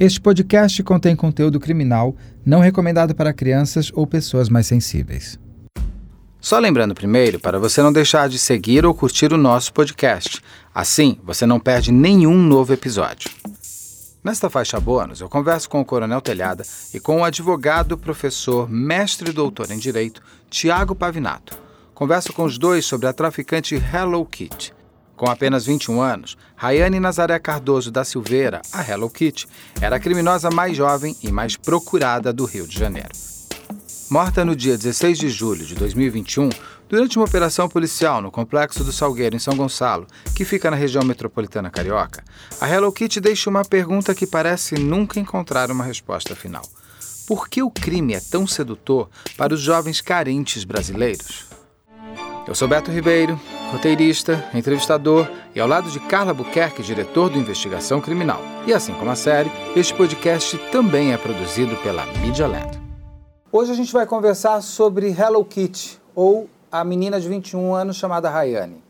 Este podcast contém conteúdo criminal não recomendado para crianças ou pessoas mais sensíveis. Só lembrando primeiro para você não deixar de seguir ou curtir o nosso podcast. Assim, você não perde nenhum novo episódio. Nesta faixa bônus, eu converso com o Coronel Telhada e com o advogado, professor, mestre e doutor em Direito, Tiago Pavinato. Converso com os dois sobre a traficante Hello Kitty. Com apenas 21 anos, Rayane Nazaré Cardoso da Silveira, a Hello Kitty, era a criminosa mais jovem e mais procurada do Rio de Janeiro. Morta no dia 16 de julho de 2021, durante uma operação policial no Complexo do Salgueiro, em São Gonçalo, que fica na região metropolitana carioca, a Hello Kitty deixa uma pergunta que parece nunca encontrar uma resposta final. Por que o crime é tão sedutor para os jovens carentes brasileiros? Eu sou Beto Ribeiro, roteirista, entrevistador e ao lado de Carla Buquerque, diretor do Investigação Criminal. E assim como a série, este podcast também é produzido pela Media Land. Hoje a gente vai conversar sobre Hello Kitty, ou a menina de 21 anos chamada Rayane.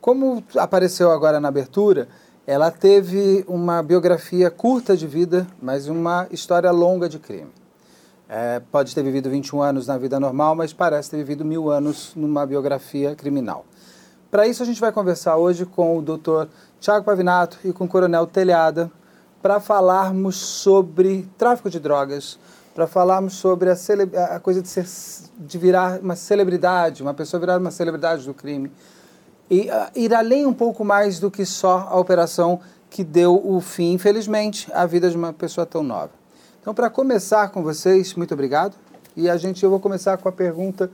Como apareceu agora na abertura, ela teve uma biografia curta de vida, mas uma história longa de crime. É, pode ter vivido 21 anos na vida normal, mas parece ter vivido mil anos numa biografia criminal. Para isso, a gente vai conversar hoje com o Dr. Tiago Pavinato e com o Coronel Telhada para falarmos sobre tráfico de drogas, para falarmos sobre a, a coisa de, ser, de virar uma celebridade, uma pessoa virar uma celebridade do crime. E uh, ir além um pouco mais do que só a operação que deu o fim, infelizmente, à vida de uma pessoa tão nova. Então, para começar com vocês, muito obrigado. E a gente, eu vou começar com a pergunta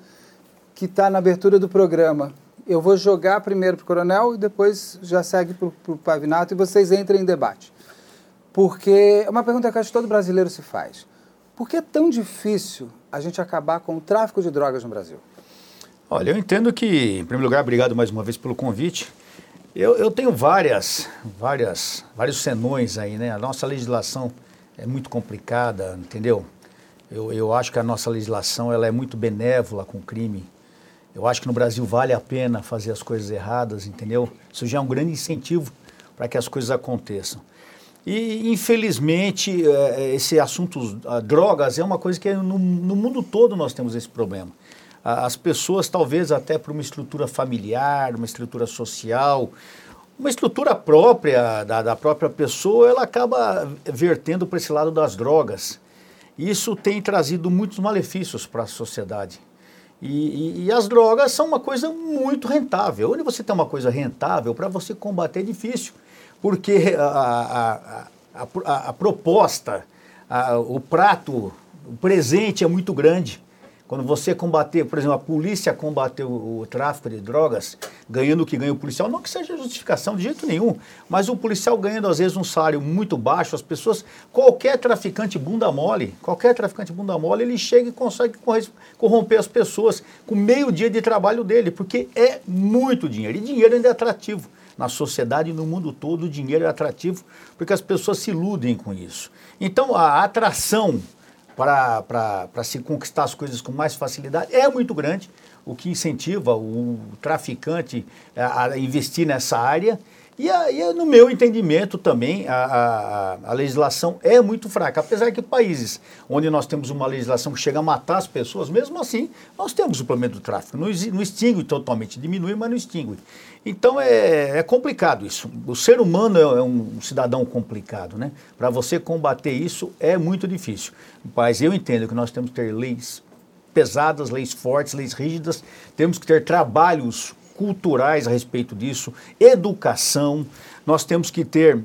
que está na abertura do programa. Eu vou jogar primeiro para o Coronel e depois já segue para o Pavinato e vocês entrem em debate. Porque é uma pergunta que acho que todo brasileiro se faz. Por que é tão difícil a gente acabar com o tráfico de drogas no Brasil? Olha, eu entendo que, em primeiro lugar, obrigado mais uma vez pelo convite. Eu, eu tenho várias, várias, vários senões aí, né? A nossa legislação é muito complicada, entendeu? Eu, eu acho que a nossa legislação ela é muito benévola com o crime. Eu acho que no Brasil vale a pena fazer as coisas erradas, entendeu? Isso já é um grande incentivo para que as coisas aconteçam. E, infelizmente, é, esse assunto drogas é uma coisa que no, no mundo todo nós temos esse problema. As pessoas, talvez até por uma estrutura familiar, uma estrutura social, uma estrutura própria da, da própria pessoa, ela acaba vertendo para esse lado das drogas. Isso tem trazido muitos malefícios para a sociedade. E, e, e, as drogas são uma coisa muito rentável. Onde você tem uma coisa rentável, para você combater é difícil, porque a, a, a, a, a proposta, o prato, o presente é muito grande. Quando você combater, por exemplo, a polícia combater o, o, tráfico de drogas, ganhando o que ganha o policial, não que seja justificação de jeito nenhum, mas o policial ganhando às vezes um salário muito baixo, as pessoas, qualquer traficante bunda mole, qualquer traficante bunda mole, ele chega e consegue corromper as pessoas com meio dia de trabalho dele, porque é muito dinheiro, e dinheiro ainda é atrativo. Na sociedade e no mundo todo, o dinheiro é atrativo porque as pessoas se iludem com isso. Então, a atração para se conquistar as coisas com mais facilidade é muito grande, o que incentiva o traficante a, a investir nessa área. E, a, e, no meu entendimento também, a, a, a, legislação é muito fraca. Apesar que países onde nós temos uma legislação que chega a matar as pessoas, mesmo assim, nós temos o problema do tráfico. Não, não extingue totalmente, diminui, mas não extingue. Então é, é complicado isso. O ser humano é, um cidadão complicado, né? Para você combater isso é muito difícil. Mas eu entendo que nós temos que ter leis pesadas, leis fortes, leis rígidas, temos que ter trabalhos culturais a respeito disso, educação, nós temos que ter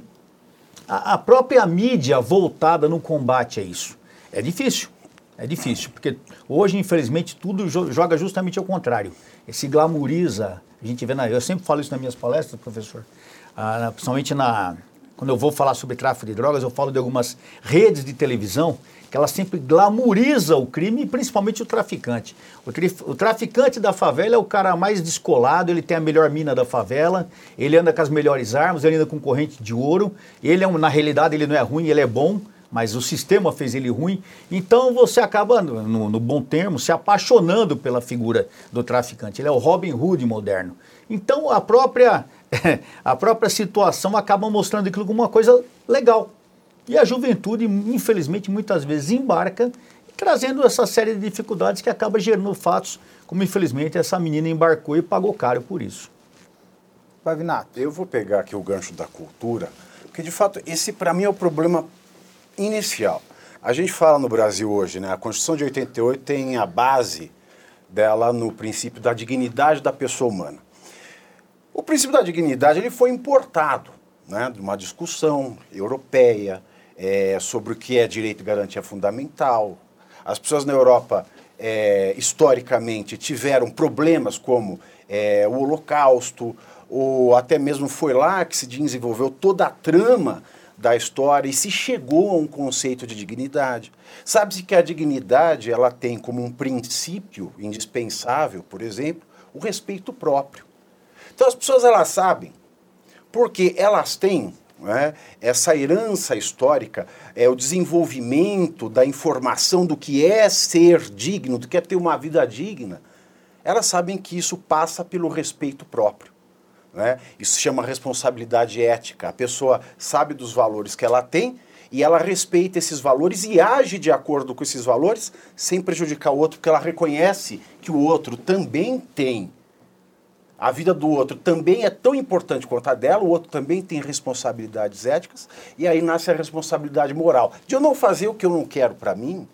a, a própria mídia voltada no combate a isso. É difícil, é difícil, porque hoje, infelizmente, tudo joga justamente ao contrário. Se glamoriza a gente vê na, eu sempre falo isso nas minhas palestras, professor, ah, principalmente na, quando eu vou falar sobre tráfico de drogas, eu falo de algumas redes de televisão que elas sempre glamorizam o crime, principalmente o traficante. O, o, traficante da favela é o cara mais descolado, ele tem a melhor mina da favela, ele anda com as melhores armas, ele anda com corrente de ouro, ele é um, na realidade ele não é ruim, ele é bom, mas o sistema fez ele ruim. Então você acaba, no, no, bom termo, se apaixonando pela figura do traficante. Ele é o Robin Hood moderno. Então a própria, a própria situação acaba mostrando aquilo como uma coisa legal. E a juventude, infelizmente, muitas vezes embarca, trazendo essa série de dificuldades que acaba gerando fatos, como infelizmente essa menina embarcou e pagou caro por isso. Pavinato. Eu vou pegar aqui o gancho da cultura, porque de fato esse para mim é o problema inicial. A gente fala no Brasil hoje, né? A Constituição de 88 tem a base dela no princípio da dignidade da pessoa humana. O princípio da dignidade ele foi importado, né? De uma discussão europeia é, sobre o que é direito e garantia fundamental. As pessoas na Europa é, historicamente tiveram problemas como é, o Holocausto, ou até mesmo foi lá que se desenvolveu toda a trama da história e se chegou a um conceito de dignidade. Sabe-se que a dignidade ela tem como um princípio indispensável, por exemplo, o respeito próprio. Então as pessoas elas sabem, porque elas têm é, essa herança histórica, é o desenvolvimento da informação do que é ser digno, do que é ter uma vida digna. Elas sabem que isso passa pelo respeito próprio. Né? Isso chama responsabilidade ética. A pessoa sabe dos valores que ela tem e ela respeita esses valores e age de acordo com esses valores sem prejudicar o outro, porque ela reconhece que o outro também tem. A vida do outro também é tão importante quanto a dela, o outro também tem responsabilidades éticas, e aí nasce a responsabilidade moral. De eu não fazer o que eu não quero para mim,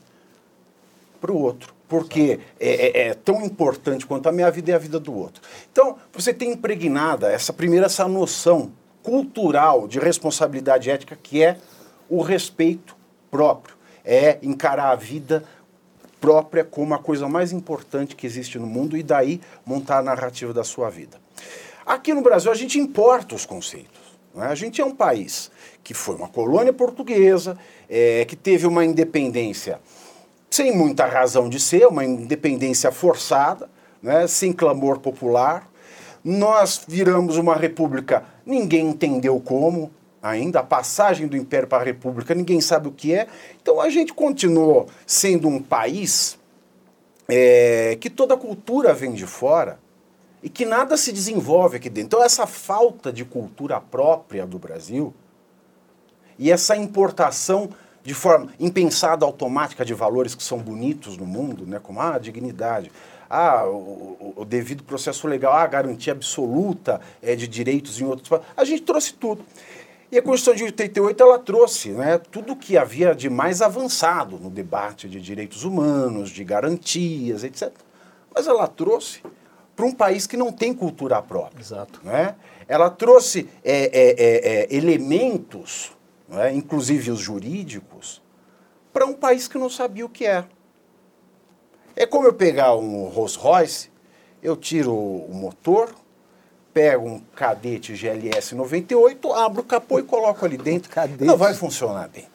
para o outro porque é, é, é, tão importante quanto a minha vida e a vida do outro. Então, você tem impregnada essa primeira essa noção cultural de responsabilidade ética que é o respeito próprio, é encarar a vida própria como a coisa mais importante que existe no mundo e daí montar a narrativa da sua vida. Aqui no Brasil a gente importa os conceitos. É? A gente é um país que foi uma colônia portuguesa, é, que teve uma independência sem muita razão de ser, uma independência forçada, né, sem clamor popular. Nós viramos uma república, ninguém entendeu como ainda, a passagem do império para a república, ninguém sabe o que é. Então a gente continuou sendo um país é, que toda a cultura vem de fora e que nada se desenvolve aqui dentro. Então essa falta de cultura própria do Brasil e essa importação de forma impensada, automática de valores que são bonitos no mundo, né, como ah, a dignidade, ah, o, o, devido processo legal, ah, a garantia absoluta é, de direitos em outros A gente trouxe tudo. E a Constituição de 88 ela trouxe né, tudo que havia de mais avançado no debate de direitos humanos, de garantias, etc. Mas ela trouxe para um país que não tem cultura própria. Exato. Né? Ela trouxe é, é, é, é elementos é? inclusive os jurídicos, para um país que não sabia o que é. É como eu pegar um Rolls Royce, eu tiro o motor, pego um cadete GLS 98, abro o capô e coloco ali dentro. Cadete. Não vai funcionar bem.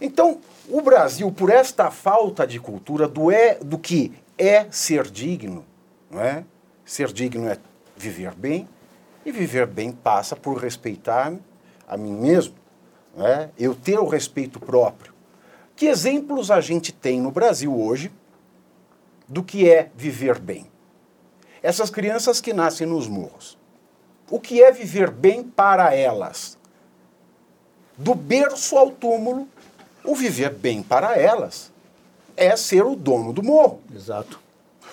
Então, o Brasil, por esta falta de cultura do, é, do que é ser digno, não é? Ser digno é viver bem, e viver bem passa por respeitar a mim mesmo, né? eu ter o respeito próprio. Que exemplos a gente tem no Brasil hoje do que é viver bem? Essas crianças que nascem nos morros. O que é viver bem para elas? Do berço ao túmulo, o viver bem para elas é ser o dono do morro. Exato.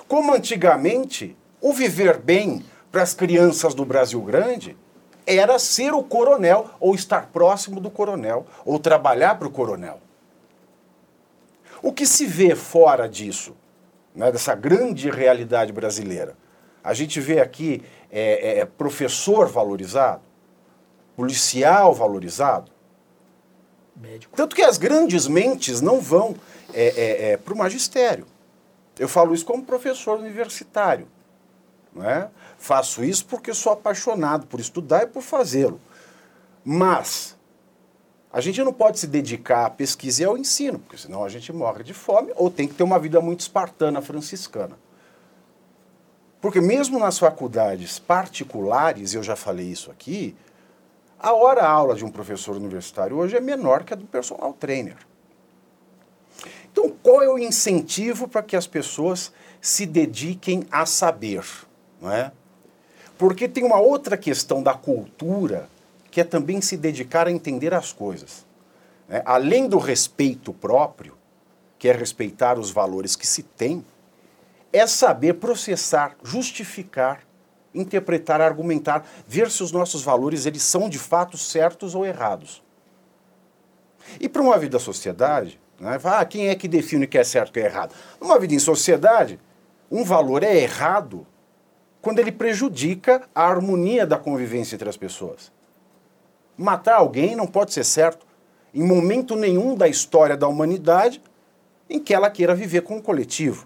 Como antigamente, o viver bem para as crianças do Brasil Grande era ser o coronel, ou estar próximo do coronel, ou trabalhar para o coronel. O que se vê fora disso, né, dessa grande realidade brasileira? A gente vê aqui é, é, professor valorizado, policial valorizado. Médico. Tanto que as grandes mentes não vão é, é, é para o magistério. Eu falo isso como professor universitário. Não é? Faço isso porque sou apaixonado por estudar e por fazê-lo. Mas a gente não pode se dedicar à pesquisa e ao ensino, porque senão a gente morre de fome ou tem que ter uma vida muito espartana franciscana. Porque mesmo nas faculdades particulares, eu já falei isso aqui, a hora-aula de um professor universitário hoje é menor que a do personal trainer. Então, qual é o incentivo para que as pessoas se dediquem a saber? Não é? Porque tem uma outra questão da cultura que é também se dedicar a entender as coisas. né, além do respeito próprio, que é respeitar os valores que se tem, é saber processar, justificar, interpretar, argumentar, ver se os nossos valores eles são de fato certos ou errados. E para uma vida sociedade, né, ah, quem é que define o que é certo e o que é errado? Numa vida em sociedade, um valor é errado quando ele prejudica a harmonia da convivência entre as pessoas. Matar alguém não pode ser certo em momento nenhum da história da humanidade em que ela queira viver com o coletivo.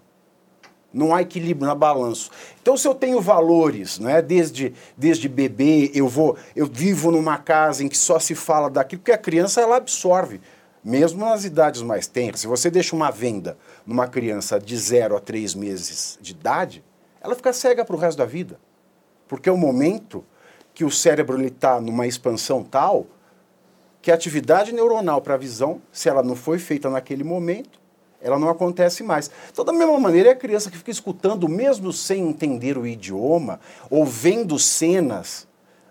Não há equilíbrio na balanço. Então, se eu tenho valores, né, desde, desde bebê, eu vou, eu vivo numa casa em que só se fala daquilo, porque a criança ela absorve, mesmo nas idades mais tenras. Se você deixa uma venda numa criança de 0 a 3 meses de idade, ela fica cega para o resto da vida. Porque é o momento que o cérebro está numa expansão tal que a atividade neuronal para a visão, se ela não foi feita naquele momento, ela não acontece mais. Então, da mesma maneira, é a criança que fica escutando, mesmo sem entender o idioma, ou vendo cenas,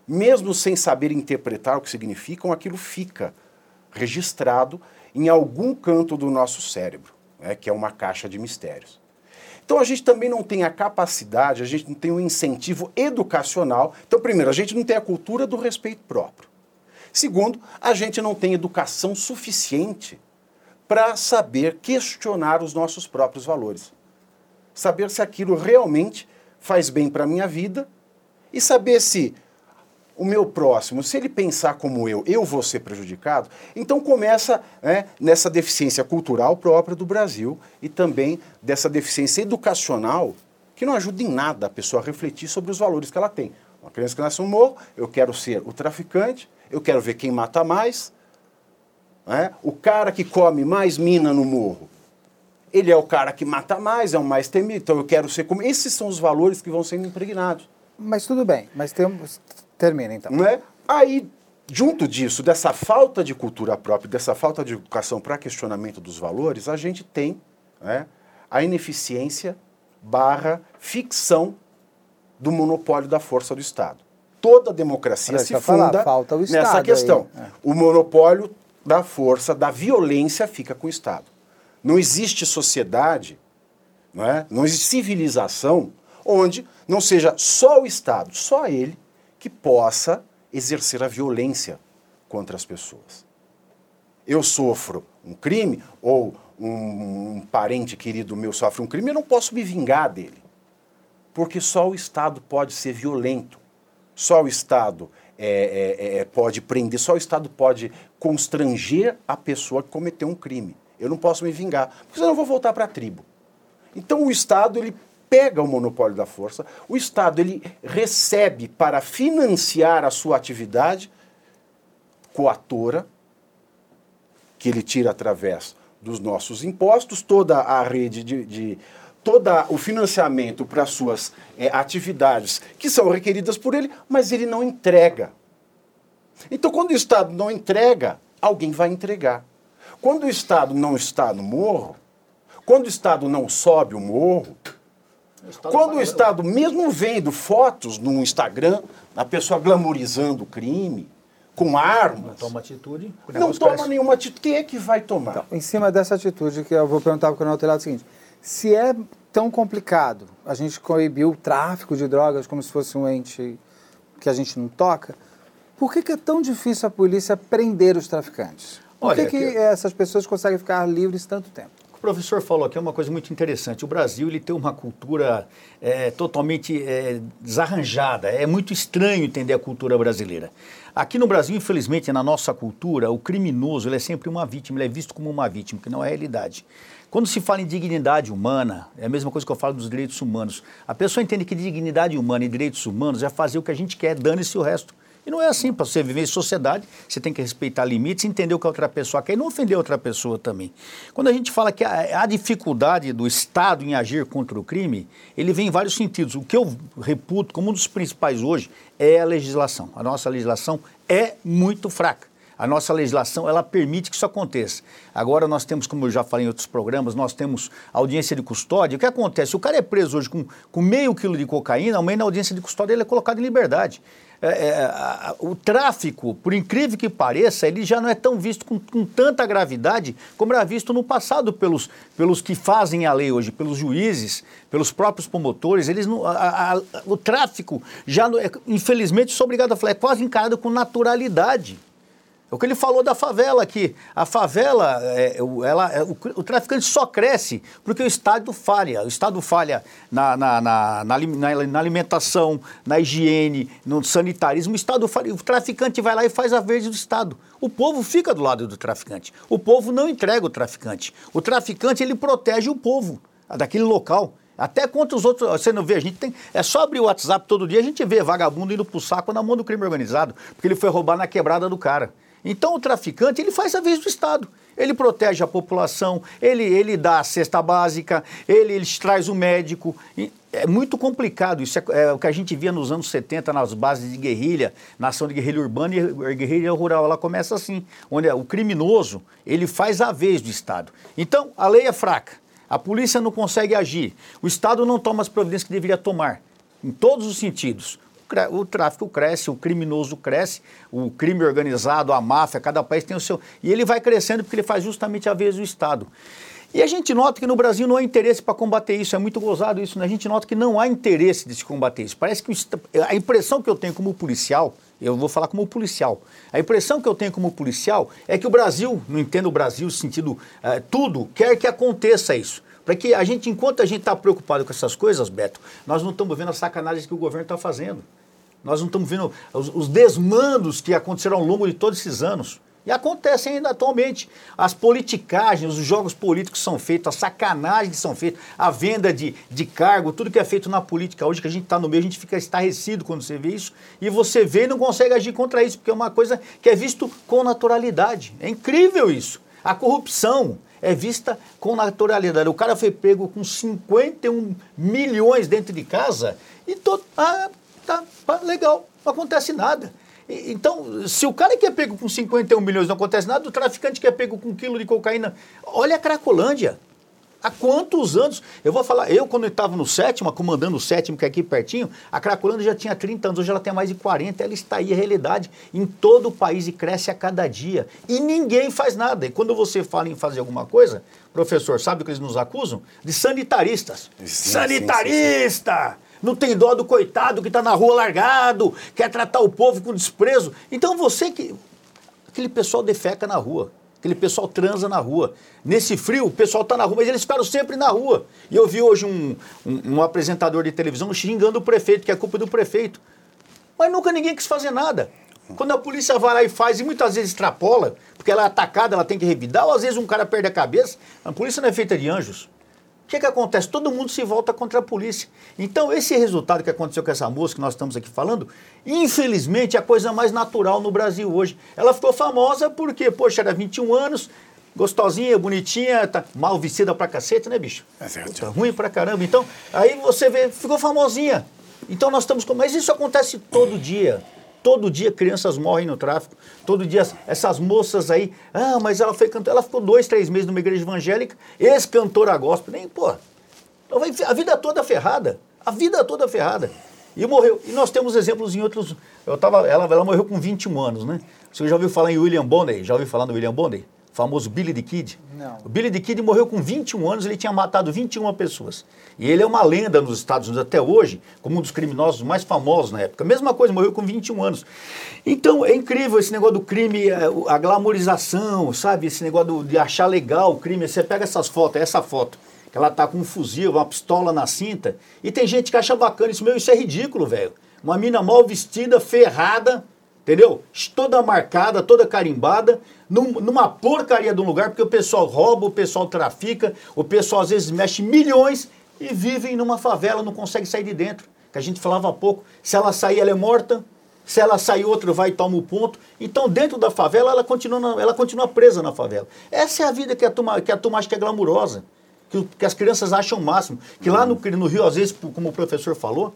mesmo sem saber interpretar o que significam, aquilo fica registrado em algum canto do nosso cérebro, né, que é uma caixa de mistérios. Então a gente também não tem a capacidade, a gente não tem o um incentivo educacional. Então, primeiro, a gente não tem a cultura do respeito próprio. Segundo, a gente não tem educação suficiente para saber questionar os nossos próprios valores. Saber se aquilo realmente faz bem para a minha vida e saber se o meu próximo, se ele pensar como eu, eu vou ser prejudicado. Então começa né, nessa deficiência cultural própria do Brasil e também dessa deficiência educacional que não ajuda em nada a pessoa a refletir sobre os valores que ela tem. Uma criança que nasce no morro, eu quero ser o traficante, eu quero ver quem mata mais, né? o cara que come mais mina no morro. Ele é o cara que mata mais, é o mais temido, então eu quero ser como. Esses são os valores que vão sendo impregnados. Mas tudo bem, mas temos, Termina, então. Não é? Aí, junto disso, dessa falta de cultura própria, dessa falta de educação para questionamento dos valores, a gente tem né, a ineficiência barra ficção do monopólio da força do Estado. Toda democracia se funda falar, nessa questão. É. O monopólio da força, da violência fica com o Estado. Não existe sociedade, não, é? não existe civilização onde não seja só o Estado, só ele, que possa exercer a violência contra as pessoas. Eu sofro um crime, ou um, um parente querido meu sofre um crime, eu não posso me vingar dele. Porque só o Estado pode ser violento, só o Estado é, é, é, pode prender, só o Estado pode constranger a pessoa que cometeu um crime. Eu não posso me vingar, porque senão eu vou voltar para a tribo. Então o Estado ele pega o monopólio da força, o Estado ele recebe para financiar a sua atividade coatora, que ele tira através dos nossos impostos, toda a rede de, de todo o financiamento para suas é, atividades que são requeridas por ele, mas ele não entrega. Então, quando o Estado não entrega, alguém vai entregar. Quando o Estado não está no morro, quando o Estado não sobe o morro, quando o Estado, mesmo vendo fotos no Instagram, a pessoa glamorizando o crime, com armas. Não toma atitude. Não toma nenhuma atitude. Quem é que vai tomar? Então, em cima dessa atitude, que eu vou perguntar para o Coronel Telhado o seguinte: se é tão complicado a gente coibir o tráfico de drogas como se fosse um ente que a gente não toca, por que, que é tão difícil a polícia prender os traficantes? Por Olha, que, que essas pessoas conseguem ficar livres tanto tempo? Professor falou aqui uma coisa muito interessante. O Brasil ele tem uma cultura é, totalmente é, desarranjada. É muito estranho entender a cultura brasileira. Aqui no Brasil, infelizmente, na nossa cultura, o criminoso é sempre uma vítima, ele é visto como uma vítima, que não é a realidade. Quando se fala em dignidade humana, é a mesma coisa que eu falo dos direitos humanos. A pessoa entende que dignidade humana e direitos humanos é fazer o que a gente quer, dane-se o resto. E não é assim, para você viver em sociedade, você tem que respeitar limites, entender o que a outra pessoa quer e não ofender outra pessoa também. Quando a gente fala que a, a dificuldade do Estado em agir contra o crime, ele vem em vários sentidos. O que eu reputo como um dos principais hoje é a legislação. A nossa legislação é muito fraca. A nossa legislação, ela permite que isso aconteça. Agora nós temos, como eu já falei em outros programas, nós temos audiência de custódia. O que acontece? O cara é preso hoje com, com meio quilo de cocaína, amanhã na audiência de custódia ele é colocado em liberdade. É, é, a, o tráfico, por incrível que pareça, ele já não é tão visto com, com, tanta gravidade como era visto no passado pelos, pelos que fazem a lei hoje, pelos juízes, pelos próprios promotores. Eles não, a, a, o tráfico já, é, infelizmente, sou obrigado a falar, é quase encarado com naturalidade. É o que ele falou da favela aqui. A favela, é, ela, é, o, o, traficante só cresce porque o Estado falha. O Estado falha na, na, na, na, alimentação, na higiene, no sanitarismo. O Estado falha. O traficante vai lá e faz a vez do Estado. O povo fica do lado do traficante. O povo não entrega o traficante. O traficante, ele protege o povo daquele local. Até contra os outros, você não vê, a gente tem. É só abrir o WhatsApp todo dia, a gente vê vagabundo indo pro saco na mão do crime organizado, porque ele foi roubar na quebrada do cara. Então o traficante ele faz a vez do Estado. Ele protege a população, ele, ele dá a cesta básica, ele, ele traz o médico. É muito complicado. Isso é, é, o que a gente via nos anos 70 nas bases de guerrilha, na ação de guerrilha urbana e guerrilha rural. Ela começa assim, onde o criminoso ele faz a vez do Estado. Então a lei é fraca, a polícia não consegue agir, o Estado não toma as providências que deveria tomar, em todos os sentidos o tráfico cresce, o criminoso cresce, o crime organizado, a máfia, cada país tem o seu. E ele vai crescendo porque ele faz justamente a vez do Estado. E a gente nota que no Brasil não há interesse para combater isso, é muito gozado isso, né? A gente nota que não há interesse de se combater isso. Parece que a impressão que eu tenho como policial, eu vou falar como policial, a impressão que eu tenho como policial é que o Brasil, não entendo o Brasil sentido é, tudo, quer que aconteça isso. Para que a gente, enquanto a gente está preocupado com essas coisas, Beto, nós não estamos vendo as sacanagens que o governo está fazendo. Nós não estamos vendo os, os desmandos que aconteceram ao longo de todos esses anos. E acontecem ainda atualmente. As politicagens, os jogos políticos são feitos, as sacanagens que são feitas, a venda de, de cargo, tudo que é feito na política hoje, que a gente está no meio, a gente fica estarrecido quando você vê isso. E você vê e não consegue agir contra isso, porque é uma coisa que é visto com naturalidade. É incrível isso. A corrupção, é vista com naturalidade. O cara foi pego com 51 milhões dentro de casa e todo. Ah, tá, tá legal, não acontece nada. E, então, se o cara que é pego com 51 milhões não acontece nada, o traficante que é pego com um quilo de cocaína. Olha a Cracolândia. Há quantos anos? Eu vou falar, eu quando estava no sétimo, comandando o sétimo, que é aqui pertinho, a Cracolândia já tinha 30 anos, hoje ela tem mais de 40, ela está aí, a realidade, em todo o país e cresce a cada dia. E ninguém faz nada. E quando você fala em fazer alguma coisa, professor, sabe o que eles nos acusam? De sanitaristas. Sim, Sanitarista! Sim, sim, não tem dó do coitado que está na rua largado, quer tratar o povo com desprezo. Então você que. Aquele pessoal defeca na rua. Aquele pessoal transa na rua. Nesse frio, o pessoal está na rua, mas eles ficaram sempre na rua. E eu vi hoje um, um, um, apresentador de televisão xingando o prefeito, que é culpa do prefeito. Mas nunca ninguém quis fazer nada. Quando a polícia vai lá e faz, e muitas vezes extrapola, porque ela é atacada, ela tem que revidar, ou às vezes um cara perde a cabeça, a polícia não é feita de anjos. O que, que acontece? Todo mundo se volta contra a polícia. Então, esse resultado que aconteceu com essa moça que nós estamos aqui falando, infelizmente é a coisa mais natural no Brasil hoje. Ela ficou famosa porque, poxa, era 21 anos, gostosinha, bonitinha, tá mal vestida pra cacete, né, bicho? É certo. Tá ruim pra caramba. Então, aí você vê, ficou famosinha. Então nós estamos com. Mas isso acontece todo dia. Todo dia crianças morrem no tráfico. Todo dia essas moças aí. Ah, mas ela foi cantora. Ela ficou dois, três meses numa igreja evangélica, ex-cantora gospel. Nem, pô. A vida toda ferrada. A vida toda ferrada. E morreu. E nós temos exemplos em outros. Eu tava, ela, ela morreu com 21 anos, né? Você já ouviu falar em William Bonney? Já ouviu falar no William Bonney? Famoso Billy the Kid. Não. O Billy the Kid morreu com 21 anos, ele tinha matado 21 pessoas. E ele é uma lenda nos Estados Unidos até hoje, como um dos criminosos mais famosos na época. Mesma coisa, morreu com 21 anos. Então é incrível esse negócio do crime, é, a glamorização, sabe? Esse negócio de achar legal o crime. Você pega essas fotos, essa foto, que ela tá com um fuzil, uma pistola na cinta, e tem gente que acha bacana isso, meu, isso é ridículo, velho. Uma mina mal vestida, ferrada, entendeu? Toda marcada, toda carimbada, num, numa porcaria de um lugar, porque o pessoal rouba, o pessoal trafica, o pessoal às vezes mexe milhões e vivem numa favela, não consegue sair de dentro. Que a gente falava há pouco, se ela sair, ela é morta, se ela sair, outro vai e toma o ponto. Então, dentro da favela, ela continua, ela continua presa na favela. Essa é a vida que a turma, que a turma acha que é glamurosa, que, que as crianças acham o máximo. Que lá no, no Rio, às vezes, como o professor falou,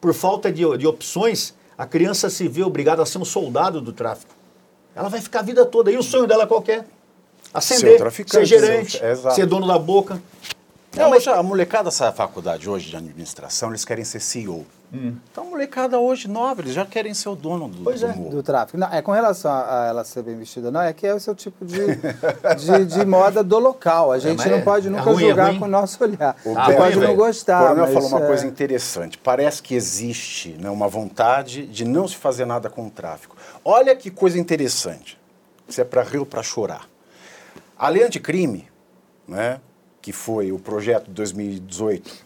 por falta de, de opções, a criança se vê obrigada a ser um soldado do tráfico. Ela vai ficar a vida toda. E o sonho dela é qualquer? Ascender, ser, ser gerente, ser dono da boca. Não, mas a molecada sai da faculdade hoje de administração, eles querem ser CEO. Hum. Então a molecada hoje nova, eles já querem ser o dono do, pois do, é. do tráfico. Não, é com relação a, ela ser bem vestida, não, é que é o seu tipo de, de, de moda do local. A é, gente é, não pode nunca é ruim, julgar é com o nosso olhar. O ah, pode não gostar. O Coronel falou uma é coisa interessante. Parece que existe né, uma vontade de não se fazer nada com o tráfico. Olha que coisa interessante. Isso é para rir ou para chorar. A lei anticrime, né, que foi o projeto de 2018,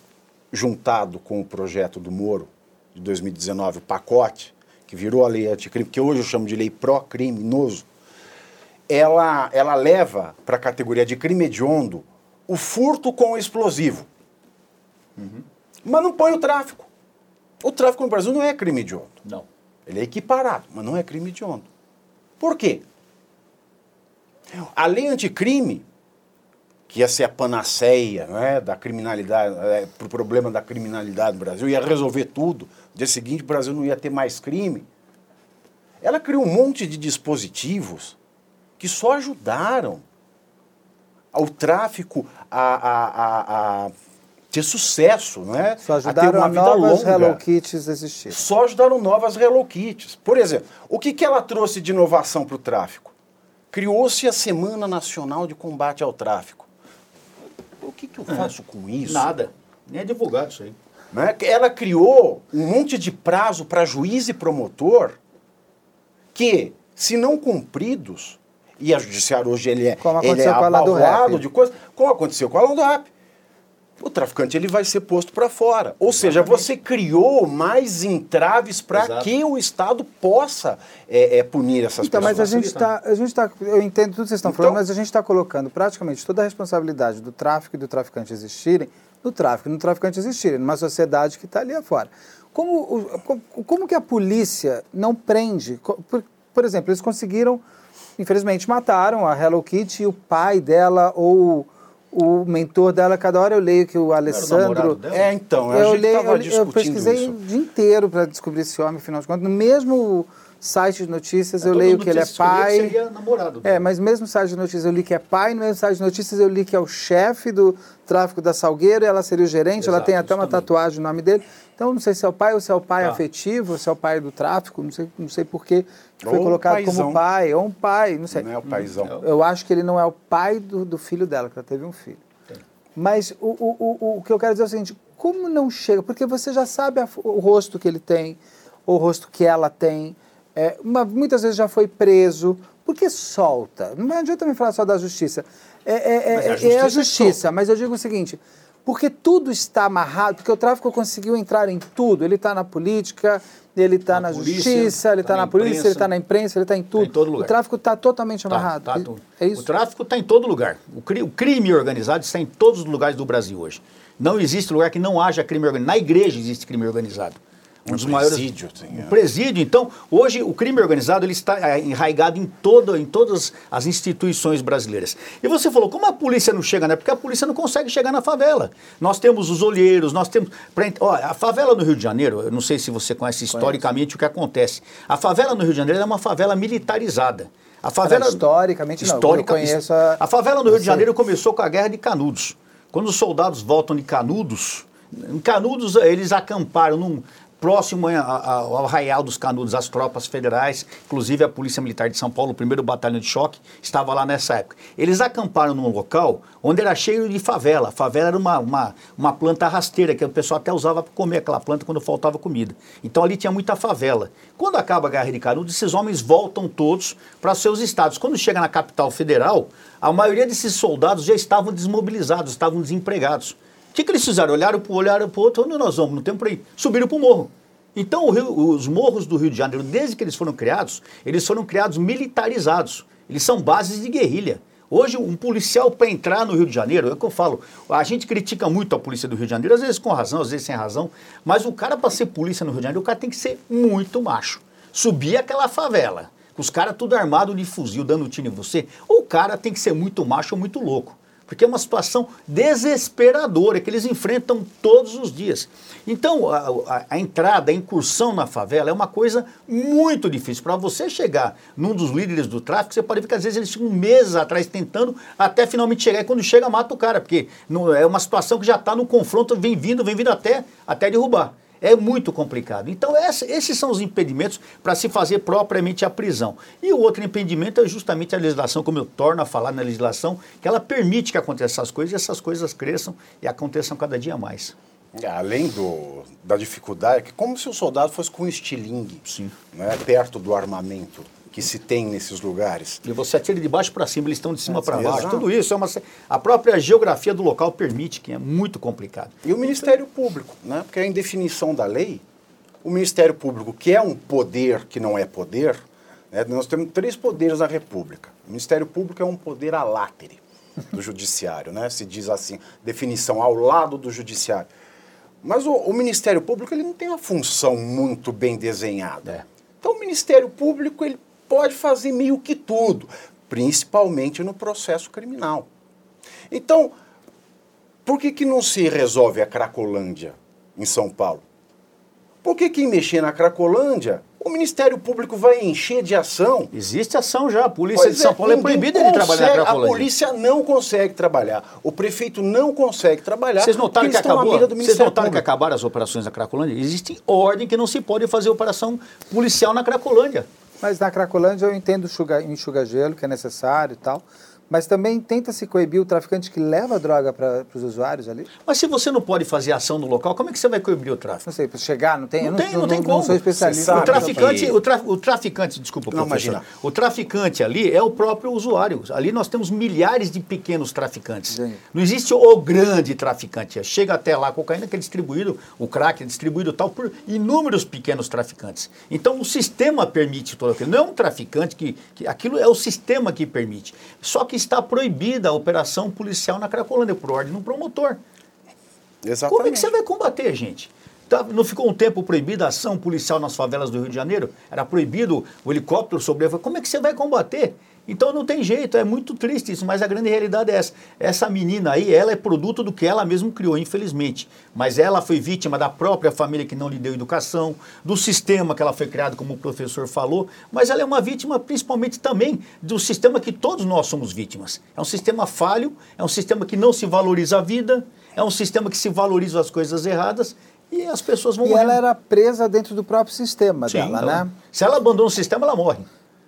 juntado com o projeto do Moro de 2019, o pacote, que virou a lei anticrime, que hoje eu chamo de lei pró-criminoso, ela, ela leva para a categoria de crime hediondo o furto com o explosivo. Uhum. Mas não põe o tráfico. O tráfico no Brasil não é crime hediondo. Não. Ele é equiparado, mas não é crime hediondo. Por quê? A lei anticrime que ia ser a panaceia né, da criminalidade, é, para o problema da criminalidade no Brasil, ia resolver tudo. No dia seguinte o Brasil não ia ter mais crime. Ela criou um monte de dispositivos que só ajudaram ao tráfico a, a, a, a ter sucesso, não é? Só ajudaram a, ter uma novas longa. Hello Kitties existir. Só ajudaram novas Hello Kitties. Por exemplo, o que, que ela trouxe de inovação para o tráfico? Criou-se a Semana Nacional de Combate ao Tráfico o que, que eu faço com isso? Nada. Nem é divulgado isso aí. Né? Ela criou um monte de prazo para juiz e promotor que, se não cumpridos, e a judiciária hoje ele é, ele é abalroado de coisas, como aconteceu com a Landap o traficante ele vai ser posto para fora. Ou Exatamente. seja, você criou mais entraves para que o Estado possa é, é, punir essas então, pessoas. Mas a gente está, a gente está, eu entendo tudo que vocês estão então, falando, mas a gente está colocando praticamente toda a responsabilidade do tráfico e do traficante existirem no tráfico, no traficante existirem, numa sociedade que está ali afora. Como, como, como que a polícia não prende? Por, por exemplo, eles conseguiram, infelizmente, mataram a Hello Kitty e o pai dela ou o mentor dela, cada hora eu leio que o Alessandro. O é, então, eu, leio, eu, eu pesquisei isso. o dia inteiro para descobrir esse homem, afinal de contas. No mesmo site de notícias é, eu leio que ele é pai. Que seria namorado é, mas mesmo site de notícias eu li que é pai, no mesmo site de notícias eu li que é o chefe do tráfico da Salgueiro, ela seria o gerente, Exato, ela tem até uma também. tatuagem no nome dele. Então não sei se é o pai ou se é o pai ah. afetivo, ou se é o pai do tráfico, não sei, não sei porquê foi ou colocado paizão. como pai, ou um pai, não sei. Não é o paizão. Eu acho que ele não é o pai do, do filho dela, que ela teve um filho. Mas o, o, o, o que eu quero dizer é o seguinte, como não chega? Porque você já sabe a, o rosto que ele tem, o rosto que ela tem, é, uma, muitas vezes já foi preso, por que solta? Não adianta me falar só da justiça. É, é, é, a justiça, é a justiça mas eu digo o seguinte, porque tudo está amarrado, porque o tráfico conseguiu entrar em tudo. Ele está na política, ele está na, na polícia, justiça, ele está tá na, na polícia, ele está na imprensa, ele está em tudo. Tá em todo lugar. O tráfico está totalmente tá, amarrado. Tá, tá, é isso? O tráfico está em todo lugar. O, cri, o crime organizado está em todos os lugares do Brasil hoje. Não existe lugar que não haja crime organizado. Na igreja existe crime organizado. Um dos maiores. Presídio, um presídio. Então, hoje o crime organizado ele está é, enraigado em, todo, em todas as instituições brasileiras. E você falou, como a polícia não chega, né? Porque a polícia não consegue chegar na favela. Nós temos os olheiros, nós temos. Ó, a favela no Rio de Janeiro, eu não sei se você conhece historicamente Conhece. o que acontece. A favela no Rio de Janeiro é uma favela militarizada. A favela. Era historicamente, não. Histórica, eu conheço a... a favela no Rio de Janeiro começou com a guerra de Canudos. Quando os soldados voltam de Canudos, em Canudos, eles acamparam num, próximo ao Arraial dos Canudos, as tropas federais, inclusive a Polícia Militar de São Paulo, o primeiro batalhão de choque, estava lá nessa época. Eles acamparam num local onde era cheio de favela. A favela era uma, uma, uma planta rasteira, que o pessoal até usava para comer aquela planta quando faltava comida. Então ali tinha muita favela. Quando acaba a Guerra de Canudos, esses homens voltam todos para seus estados. Quando chega na capital federal, a maioria desses soldados já estavam desmobilizados, estavam desempregados. O que, que eles fizeram? Olharam para olharam o outro, onde nós vamos? Não tem para ir. Subiram para o morro. Então, Rio, os morros do Rio de Janeiro, desde que eles foram criados, eles foram criados militarizados. Eles são bases de guerrilha. Hoje, um policial para entrar no Rio de Janeiro, é o que eu falo, a gente critica muito a polícia do Rio de Janeiro, às vezes com razão, às vezes sem razão, mas o cara para ser polícia no Rio de Janeiro, o cara tem que ser muito macho. Subir aquela favela, com os caras tudo armado de fuzil, dando tiro em você, ou o cara tem que ser muito macho ou muito louco. Porque é uma situação desesperadora que eles enfrentam todos os dias. Então, a, a, a entrada, a incursão na favela é uma coisa muito difícil. Para você chegar num dos líderes do tráfico, você pode ver que às vezes eles ficam meses atrás tentando até finalmente chegar. E quando chega, mata o cara, porque não, é uma situação que já está no confronto, vem vindo, vem vindo até, até derrubar. É muito complicado. Então, essa, esses são os impedimentos para se fazer propriamente a prisão. E o outro impedimento é justamente a legislação, como eu torno a falar na legislação, que ela permite que aconteçam essas coisas e essas coisas cresçam e aconteçam cada dia mais. Além do, da dificuldade, é que como se o soldado fosse com um estilingue. Né, perto do armamento que se tem nesses lugares. E você atira de baixo para cima, eles estão de cima é, para baixo. Exato. Tudo isso é uma. A própria geografia do local permite, que é muito complicado. E o Ministério Público, né? Porque em definição da lei, o Ministério Público, que é um poder que não é poder, né? nós temos três poderes na República. O Ministério Público é um poder alátere do Judiciário, né? Se diz assim, definição ao lado do Judiciário. Mas o, o Ministério Público ele não tem uma função muito bem desenhada. É. Então o Ministério Público ele pode fazer meio que tudo, principalmente no processo criminal. Então, por que, que não se resolve a Cracolândia em São Paulo? Por que, que mexer na Cracolândia o Ministério Público vai encher de ação. Existe ação já. A polícia pois de São é, Paulo é proibida de trabalhar na Cracolândia. A polícia não consegue trabalhar. O prefeito não consegue trabalhar. Vocês notaram, que, acabou, vocês notaram que acabaram as operações na Cracolândia? Existe ordem que não se pode fazer operação policial na Cracolândia. Mas na Cracolândia eu entendo enxuga-gelo, que é necessário e tal. Mas também tenta se coibir o traficante que leva a droga para os usuários ali? Mas se você não pode fazer ação no local, como é que você vai coibir o tráfico? Não sei, para chegar, não tem. Não, tem, não, não, tem como. Não sou especialista. O traficante, o, tra, o traficante, desculpa, não, professor. Imagina. O traficante ali é o próprio usuário. Ali nós temos milhares de pequenos traficantes. Sim. Não existe o grande traficante. Chega até lá a cocaína que é distribuído, o crack é distribuído tal por inúmeros pequenos traficantes. Então o sistema permite todo aquilo. Não é um traficante que, que aquilo é o sistema que permite. Só que está proibida a operação policial na Cracolândia por ordem do promotor. Exatamente. Como é que você vai combater, gente? Tá, não ficou um tempo proibida a ação policial nas favelas do Rio de Janeiro? Era proibido o helicóptero sobre. Como é que você vai combater? Então não tem jeito, é muito triste isso, mas a grande realidade é essa. Essa menina aí, ela é produto do que ela mesma criou, infelizmente. Mas ela foi vítima da própria família que não lhe deu educação, do sistema que ela foi criada, como o professor falou, mas ela é uma vítima principalmente também do sistema que todos nós somos vítimas. É um sistema falho, é um sistema que não se valoriza a vida, é um sistema que se valoriza as coisas erradas e as pessoas vão E ela era presa dentro do próprio sistema Sim, dela, então, né? Se ela abandona o sistema, ela morre.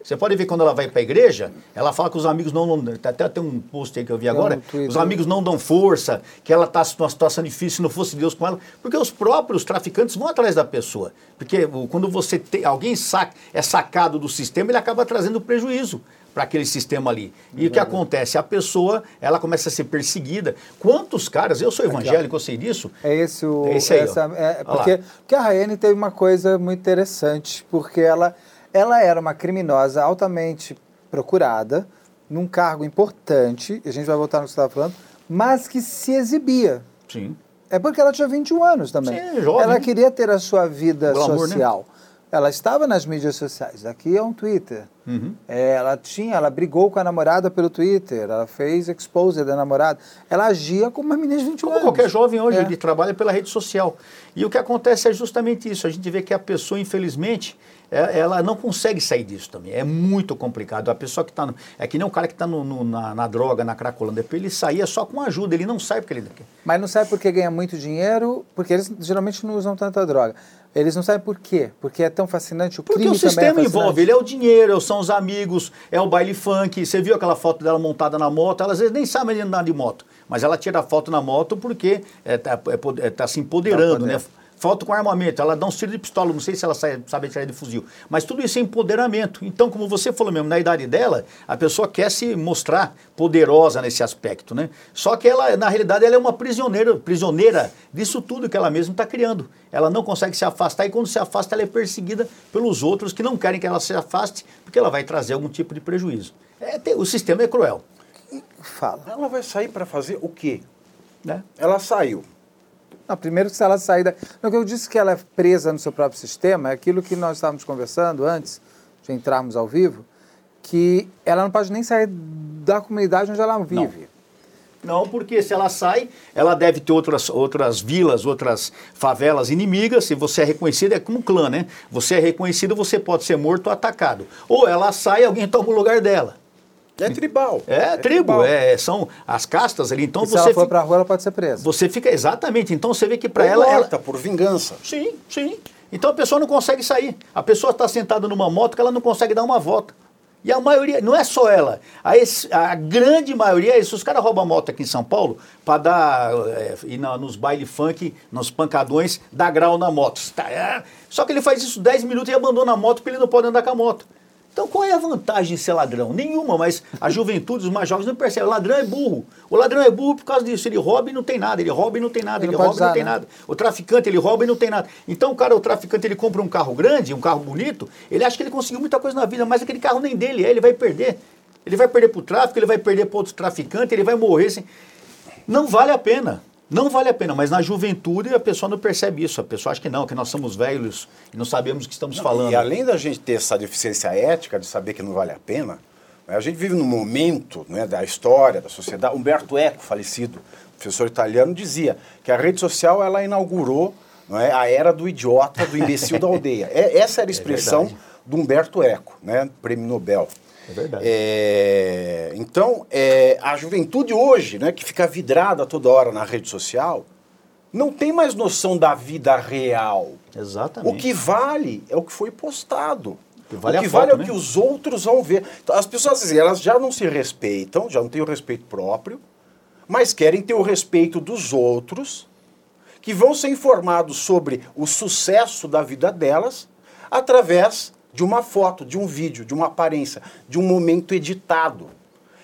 Você pode ver quando ela vai para a igreja, ela fala que os amigos não, não. Até tem um post aí que eu vi agora. os amigos não dão força, que ela está numa situação difícil, se não fosse Deus com ela. Porque os próprios traficantes vão atrás da pessoa. Porque quando você tem, alguém saca, é sacado do sistema, ele acaba trazendo prejuízo para aquele sistema ali. E o que acontece? A pessoa, ela começa a ser perseguida. Quantos caras, eu sou evangélico, eu sei disso. É esse o... É esse aí, essa, é, porque, porque a Raiane teve uma coisa muito interessante, porque ela ela era uma criminosa altamente procurada, num cargo importante, a gente vai voltar no que você estava falando, mas que se exibia. Sim. É porque ela tinha 21 anos também. Sim, jovem. Ela queria ter a sua vida Glamour, né? social. Né? Ela estava nas mídias sociais. Aqui é um Twitter. Uhum. É, ela tinha, ela brigou com a namorada pelo Twitter. Ela fez expose da namorada. Ela agia como uma menina de 21 como anos. qualquer jovem hoje, é. ele trabalha pela rede social. E o que acontece é justamente isso. A gente vê que a pessoa, infelizmente, ela não consegue sair disso também. É muito complicado. A pessoa que está. É que nem um cara que está na, na, droga, na cracolândia. Ele saía só com ajuda, ele não sai porque ele quer. Mas não sai porque ganha muito dinheiro, porque eles geralmente não usam tanta droga. Eles não sabem por quê, porque é tão fascinante, o porque crime o sistema é envolve, ele é o dinheiro, são os amigos, é o baile funk, você viu aquela foto dela montada na moto, ela às vezes nem sabe andar de moto, mas ela tira a foto na moto porque está é, é, é, tá se empoderando, tá né? Falta com armamento, ela dá um tiro de pistola, não sei se ela sabe, sabe atirar de fuzil, mas tudo isso é empoderamento. Então, como você falou mesmo, na idade dela, a pessoa quer se mostrar poderosa nesse aspecto, né? Só que ela, na realidade, ela é uma prisioneira, prisioneira disso tudo que ela mesma está criando. Ela não consegue se afastar e quando se afasta, ela é perseguida pelos outros que não querem que ela se afaste, porque ela vai trazer algum tipo de prejuízo. É, o sistema é cruel. Fala. Ela vai sair para fazer o quê? Né? Ela saiu não, primeiro se ela sair da... Não, que eu disse que ela é presa no seu próprio sistema, é aquilo que nós estávamos conversando antes de entrarmos ao vivo, que ela não pode nem sair da comunidade onde ela vive. Não. Não, porque se ela sai, ela deve ter outras, outras vilas, outras favelas inimigas. Se você é reconhecido, é como um clã, né? Você é reconhecido, você pode ser morto ou atacado. Ou ela sai e alguém toma o lugar dela. É tribal. É, é tribo, tribal. É, são as castas ali. Então e você se ela for para rua, ela pode ser presa. Você fica exatamente. Então você vê que para ela, ela por vingança. Sim, sim. Então a pessoa não consegue sair. A pessoa está sentada numa moto que ela não consegue dar uma volta. E a maioria, não é só ela, a, esse, a grande maioria, se os caras roubam moto aqui em São Paulo, para dar, é, ir na, nos baile funk, nos pancadões, dar grau na moto. Tá, é. Só que ele faz isso 10 minutos e abandona a moto porque ele não pode andar com a moto. Então qual é a vantagem de ser ladrão? Nenhuma, mas a juventude, os mais jovens não percebem. O ladrão é burro. O ladrão é burro por causa disso. Ele rouba e não tem nada. Ele rouba e não tem nada. Ele, ele rouba usar, e não tem né? nada. O traficante, ele rouba e não tem nada. Então o cara, o traficante, ele compra um carro grande, um carro bonito, ele acha que ele conseguiu muita coisa na vida, mas aquele carro nem dele é, ele vai perder. Ele vai perder para o tráfico, ele vai perder para outros traficantes, ele vai morrer. Assim. Não vale a pena. Não vale a pena, mas na juventude a pessoa não percebe isso. A pessoa acha que não, que nós somos velhos e não sabemos o que estamos não, falando. E além da gente ter essa deficiência ética de saber que não vale a pena, né, a gente vive num momento né, da história, da sociedade. Humberto Eco, falecido, professor italiano, dizia que a rede social ela inaugurou não é, a era do idiota, do imbecil da aldeia. É, essa era a é expressão é do Humberto Eco, né, prêmio Nobel. É verdade. É, então, é, a juventude hoje, né, que fica vidrada toda hora na rede social, não tem mais noção da vida real. Exatamente. O que vale é o que foi postado. O que vale, o que vale é né? o que os outros vão ver. Então, as pessoas assim, elas já não se respeitam, já não têm o respeito próprio, mas querem ter o respeito dos outros, que vão ser informados sobre o sucesso da vida delas através de uma foto, de um vídeo, de uma aparência, de um momento editado.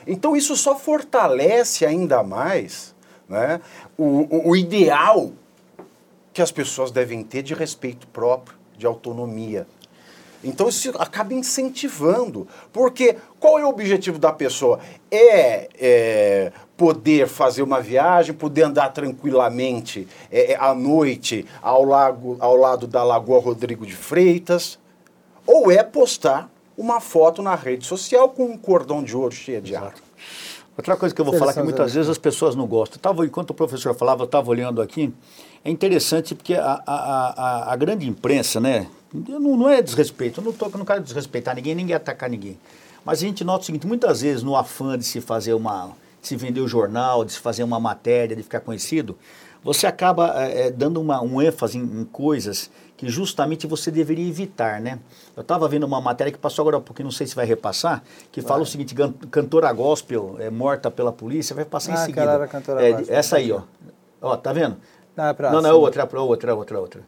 Então isso só fortalece ainda mais né, o, o, ideal que as pessoas devem ter de respeito próprio, de autonomia. Então isso acaba incentivando. Porque qual é o objetivo da pessoa? É, é poder fazer uma viagem, poder andar tranquilamente é, é à noite ao, lago, ao lado da Lagoa Rodrigo de Freitas, ou é postar uma foto na rede social com um cordão de ouro cheio de ar. Outra coisa que eu vou falar que muitas vezes as pessoas não gostam. Tava, enquanto o professor falava, eu estava olhando aqui. É interessante porque a, a, a, a grande imprensa, né? Não, não é desrespeito, eu não, tô, não quero desrespeitar ninguém, ninguém atacar ninguém. Mas a gente nota o seguinte, muitas vezes no afã de se fazer uma, de se vender o jornal, de se fazer uma matéria, de ficar conhecido, você acaba é, dando uma, um ênfase em, em coisas que justamente você deveria evitar, né? Eu estava vendo uma matéria que passou agora um pouquinho, não sei se vai repassar, que vai. fala o seguinte, cantora gospel é morta pela polícia, vai passar ah, em seguida. Era cantora é, gospel, essa aí, ó. Ó, tá vendo? Não, é não, não, é outra, é outra, é outra, é outra.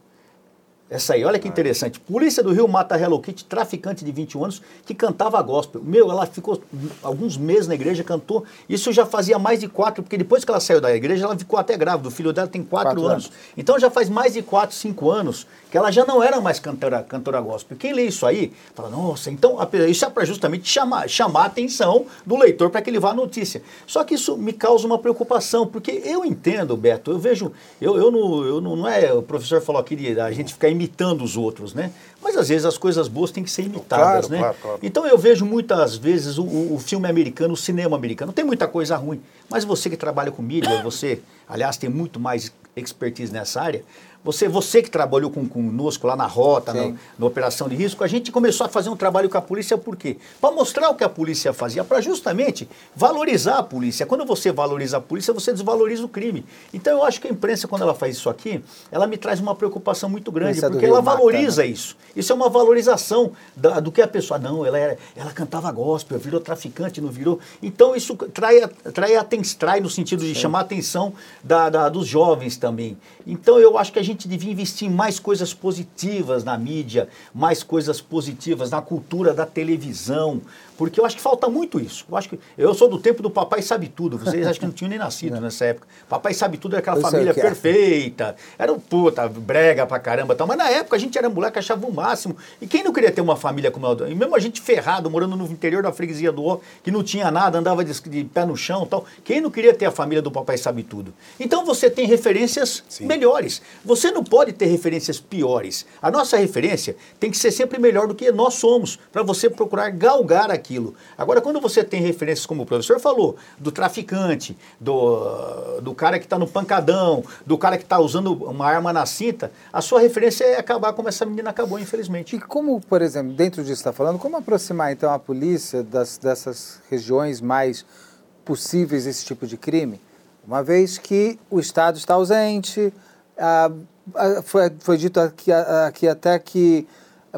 Essa aí, olha que interessante. Polícia do Rio mata Hello Kitty, traficante de 21 anos, que cantava gospel. Meu, ela ficou alguns meses na igreja, cantou. Isso já fazia mais de quatro, porque depois que ela saiu da igreja, ela ficou até grávida. O filho dela tem quatro, quatro anos. anos. Então já faz mais de quatro, cinco anos que ela já não era mais cantora, cantora gospel. Quem lê isso aí, fala, nossa, então isso é para justamente chamar, chamar a atenção do leitor para que ele vá à notícia. Só que isso me causa uma preocupação, porque eu entendo, Beto, eu vejo, eu, eu, não, eu não, não é, o professor falou aqui de a gente ficar imitando os outros, né? Mas às vezes as coisas boas têm que ser imitadas, claro, né? Claro, claro. Então eu vejo muitas vezes o, o, filme americano, o cinema americano, tem muita coisa ruim, mas você que trabalha com mídia, você, aliás, tem muito mais expertise nessa área, você, você que trabalhou com, conosco lá na rota, na, na, operação de risco, a gente começou a fazer um trabalho com a polícia por quê? Para mostrar o que a polícia fazia, para justamente valorizar a polícia. Quando você valoriza a polícia, você desvaloriza o crime. Então eu acho que a imprensa, quando ela faz isso aqui, ela me traz uma preocupação muito grande, porque ela valoriza né? isso. Isso é uma valorização da, do que a pessoa. Não, ela, era, ela cantava gospel, virou traficante, não virou. Então isso trai, trai, trai no sentido de Sim. chamar a atenção da, da, dos jovens também. Então eu acho que a gente gente devia investir em mais coisas positivas na mídia, mais coisas positivas na cultura da televisão, porque eu acho que falta muito isso. Eu acho que eu sou do tempo do Papai Sabe Tudo. Vocês acho que não tinham nem nascido nessa época. Papai Sabe Tudo era aquela eu família perfeita. Era um puta, brega pra caramba tal. Mas na época a gente era moleque, achava o máximo. E quem não queria ter uma família como a E mesmo a gente ferrado, morando no interior da freguesia do O, que não tinha nada, andava de, de pé no chão tal. Quem não queria ter a família do Papai Sabe Tudo? Então você tem referências Sim. melhores. Você não pode ter referências piores. A nossa referência tem que ser sempre melhor do que nós somos, para você procurar galgar aqui aquilo. Agora, quando você tem referências, como o professor falou, do traficante, do, do cara que está no pancadão, do cara que está usando uma arma na cinta, a sua referência é acabar como essa menina acabou, infelizmente. E como, por exemplo, dentro disso está falando, como aproximar então a polícia das, dessas regiões mais possíveis esse tipo de crime? Uma vez que o Estado está ausente, ah, foi, foi dito aqui, aqui até que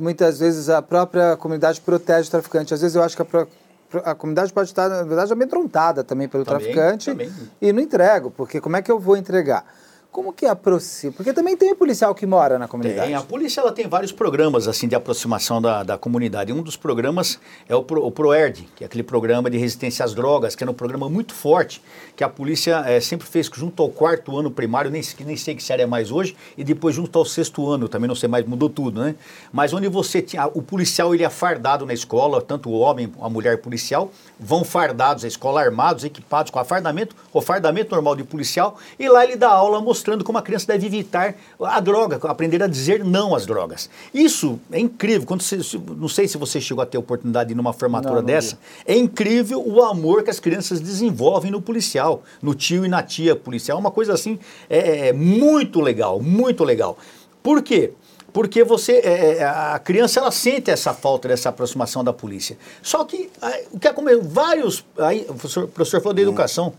muitas vezes a própria comunidade protege o traficante. Às vezes eu acho que a, a comunidade pode estar, na verdade, amedrontada também pelo também, traficante também. e não entrego, porque como é que eu vou entregar? Como que aproxima? Porque também tem policial que mora na comunidade. Tem, a polícia ela tem vários programas assim de aproximação da, da comunidade. Um dos programas é o, Pro, o ProERD, que é aquele programa de resistência às drogas, que é um programa muito forte, que a polícia é, sempre fez junto ao quarto ano primário, nem, nem sei que série é mais hoje, e depois junto ao sexto ano, também não sei mais, mudou tudo, né? Mas onde você tinha, o policial ele é fardado na escola, tanto o homem, a mulher policial, vão fardados à escola, armados, equipados com afardamento, o fardamento normal de policial, e lá ele dá aula mostrando mostrando como a criança deve evitar a droga, aprender a dizer não às drogas. Isso é incrível. Quando você, não sei se você chegou a ter a oportunidade de ir numa formatura não, não dessa. Vi. É incrível o amor que as crianças desenvolvem no policial, no tio e na tia policial. Uma coisa assim é, é muito legal, muito legal. Por quê? porque você é, é a criança ela sente essa falta dessa aproximação da polícia. Só que o que aconteceu? Vários, aí, o professor, o professor falou da hum. educação,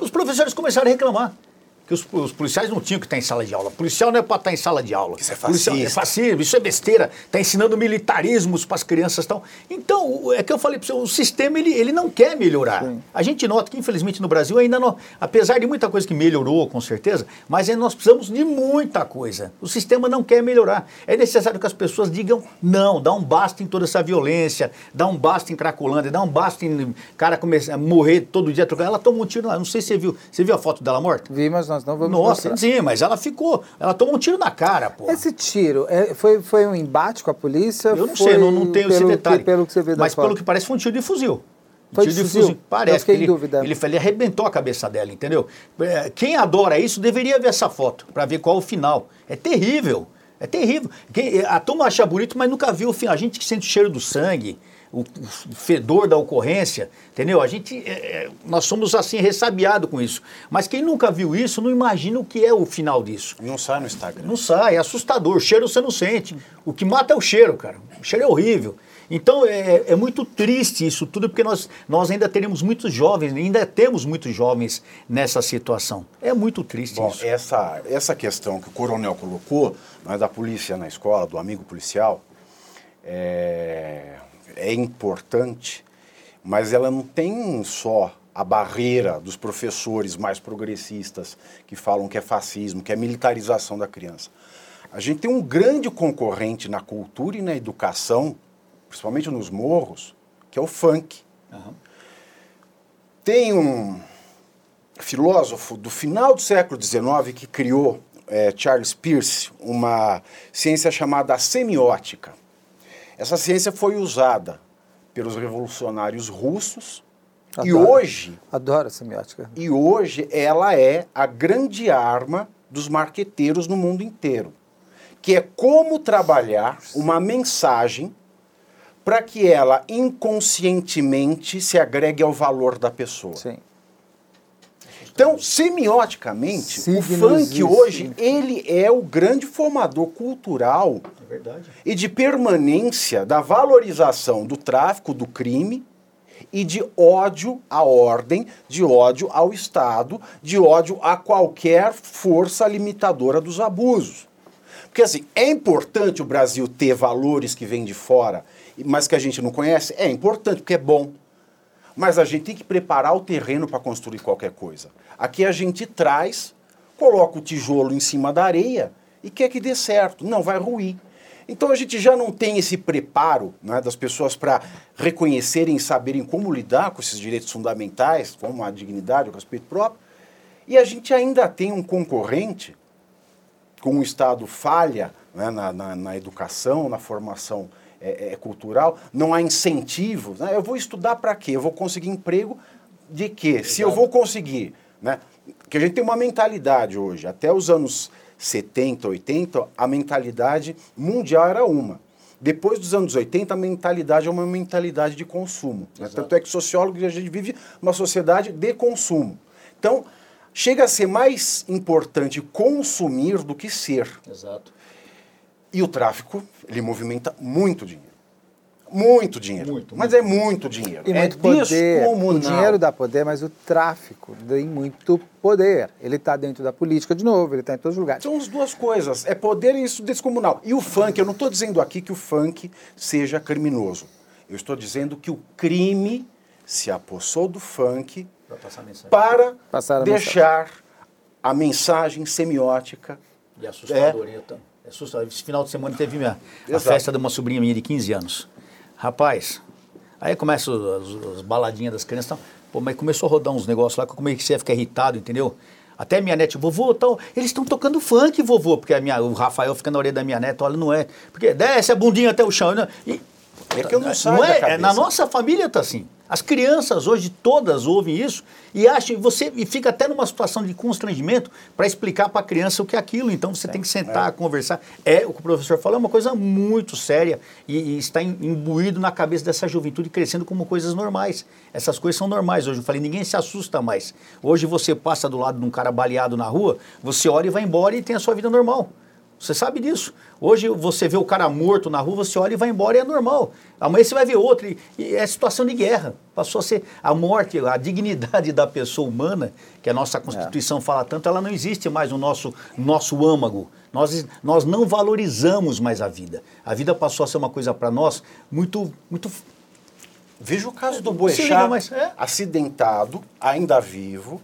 os professores começaram a reclamar que os, os, policiais não tinham que estar em sala de aula. O policial não é para estar em sala de aula. Isso é fascista. é fascismo, isso é besteira. Está ensinando militarismos para as crianças e tal. Então, é que eu falei para você, o sistema ele, ele não quer melhorar. Sim. A gente nota que, infelizmente, no Brasil ainda não, apesar de muita coisa que melhorou, com certeza, mas nós precisamos de muita coisa. O sistema não quer melhorar. É necessário que as pessoas digam não, dá um basta em toda essa violência, dá um basta em Cracolândia, dá um basta em cara começar a morrer todo dia trocando. Ela tomou um tiro lá. Não sei se você viu. Você viu a foto dela morta? Vi, mas nós não vamos Nossa, mostrar. sim, mas ela ficou. Ela tomou um tiro na cara, pô. Esse tiro é, foi, foi um embate com a polícia? Eu não sei, não, não tenho esse detalhe. Que, pelo que você vê Mas foto. pelo que parece foi um tiro de fuzil. Foi de fuzil? fuzil. Parece que ele, dúvida. Ele, ele arrebentou a cabeça dela, entendeu? É, quem adora isso deveria ver essa foto para ver qual é o final. É terrível. É terrível. Quem, a turma acha bonito, mas nunca viu o final. A gente que sente o cheiro do sangue, o, o fedor da ocorrência, entendeu? A gente, é, é nós somos assim ressabiados com isso. Mas quem nunca viu isso não imagina o que é o final disso. Não sai no Instagram. Não sai, é assustador. O cheiro você não sente. O que mata é o cheiro, cara. O cheiro é horrível. Então é, é, muito triste isso tudo, porque nós, nós ainda teremos muitos jovens, ainda temos muitos jovens nessa situação. É muito triste Bom, isso. Essa, essa questão que o coronel colocou, é da polícia na escola, do amigo policial, é, é importante, mas ela não tem só a barreira dos professores mais progressistas que falam que é fascismo, que é militarização da criança. A gente tem um grande concorrente na cultura e na educação, principalmente nos morros, que é o funk. Uhum. Tem um filósofo do final do século XIX que criou, é, Charles Peirce, uma ciência chamada semiótica. Essa ciência foi usada pelos revolucionários russos adoro, e hoje adoro a semiótica. E hoje ela é a grande arma dos marqueteiros no mundo inteiro, que é como trabalhar uma mensagem para que ela inconscientemente se agregue ao valor da pessoa. Sim. Então, semioticamente, Signos o funk hoje, ele é o grande formador cultural é e de permanência da valorização do tráfico, do crime e de ódio à ordem, de ódio ao Estado, de ódio a qualquer força limitadora dos abusos. Porque assim, é importante o Brasil ter valores que vêm de fora, mas que a gente não conhece? É importante, porque é bom. Mas a gente tem que preparar o terreno para construir qualquer coisa. Aqui a gente traz, coloca o tijolo em cima da areia e quer que dê certo. Não, vai ruir. Então a gente já não tem esse preparo né, das pessoas para reconhecerem e saberem como lidar com esses direitos fundamentais, como a dignidade, o respeito próprio. E a gente ainda tem um concorrente com o Estado falha né, na, na, na educação, na formação é, é cultural, não há incentivos. Né? Eu vou estudar para quê? Eu vou conseguir emprego de quê? Se eu vou conseguir. Né? Que a gente tem uma mentalidade hoje, até os anos 70, 80, a mentalidade mundial era uma. Depois dos anos 80, a mentalidade é uma mentalidade de consumo. Né? Tanto é que sociólogos a gente vive uma sociedade de consumo. Então, chega a ser mais importante consumir do que ser. Exato. E o tráfico, ele movimenta muito dinheiro. Muito dinheiro. Muito, mas muito. é muito dinheiro. E é muito poder. O dinheiro dá poder, mas o tráfico tem muito poder. Ele está dentro da política de novo, ele está em todos os lugares. São as duas coisas. É poder e isso descomunal. E o funk, eu não estou dizendo aqui que o funk seja criminoso. Eu estou dizendo que o crime se apossou do funk para a deixar mensagem. a mensagem semiótica. E assustadora. É, é assustador. Esse final de semana teve minha, a festa de uma sobrinha minha de 15 anos. Rapaz, aí começa as, as baladinhas das crianças. Então, pô, mas começou a rodar uns negócios lá que eu comecei a ficar irritado, entendeu? Até minha neta, vovô, tal, eles estão tocando funk, vovô, porque a minha, o Rafael fica na orelha da minha neta, olha, não é. Porque desce a bundinha até o chão. Né? E, é que eu não, não é, é, Na nossa família tá assim. As crianças hoje todas ouvem isso e acham, você e fica até numa situação de constrangimento para explicar para a criança o que é aquilo. Então você é, tem que sentar, é. conversar. É o que o professor falou, é uma coisa muito séria e, e, está imbuído na cabeça dessa juventude crescendo como coisas normais. Essas coisas são normais hoje. Eu falei, ninguém se assusta mais. Hoje você passa do lado de um cara baleado na rua, você olha e vai embora e tem a sua vida normal. Você sabe disso. Hoje você vê o cara morto na rua, você olha e vai embora e é normal. Amanhã você vai ver outro e, e é situação de guerra. Passou a ser a morte, a dignidade da pessoa humana, que a nossa Constituição é. fala tanto, ela não existe mais no nosso, nosso âmago. Nós, nós não valorizamos mais a vida. A vida passou a ser uma coisa para nós muito, muito Veja o caso do Boechat, é? acidentado, ainda vivo,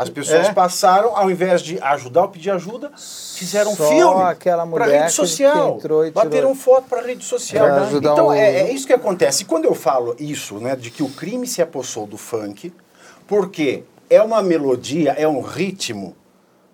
as pessoas é. passaram, ao invés de ajudar ou pedir ajuda, fizeram Só filme para rede social. Bateram foto para rede social. Então um... é, é, isso que acontece. E quando eu falo isso, né, de que o crime se apossou do funk, porque é uma melodia, é um ritmo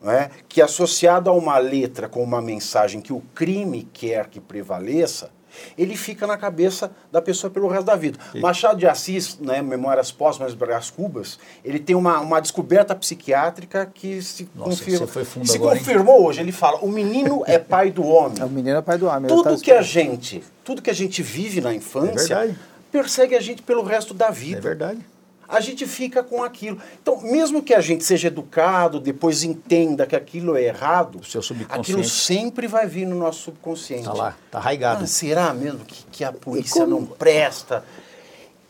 né, que associado a uma letra com uma mensagem que o crime quer que prevaleça, ele fica na cabeça da pessoa pelo resto da vida. Sim. Machado de Assis, né, Memórias Póstumas Brás Cubas, ele tem uma, uma descoberta psiquiátrica que se, Nossa, confirma, se agora, confirmou hein? hoje. Ele fala, o menino é pai do homem. É, o menino é pai do homem. Tudo tá que a gente, tudo que a gente vive na infância, é persegue a gente pelo resto da vida. É verdade a gente fica com aquilo. Então, mesmo que a gente seja educado, depois entenda que aquilo é errado, aquilo sempre vai vir no nosso subconsciente. Está lá, está arraigado. Ah, será mesmo que, que a polícia não presta?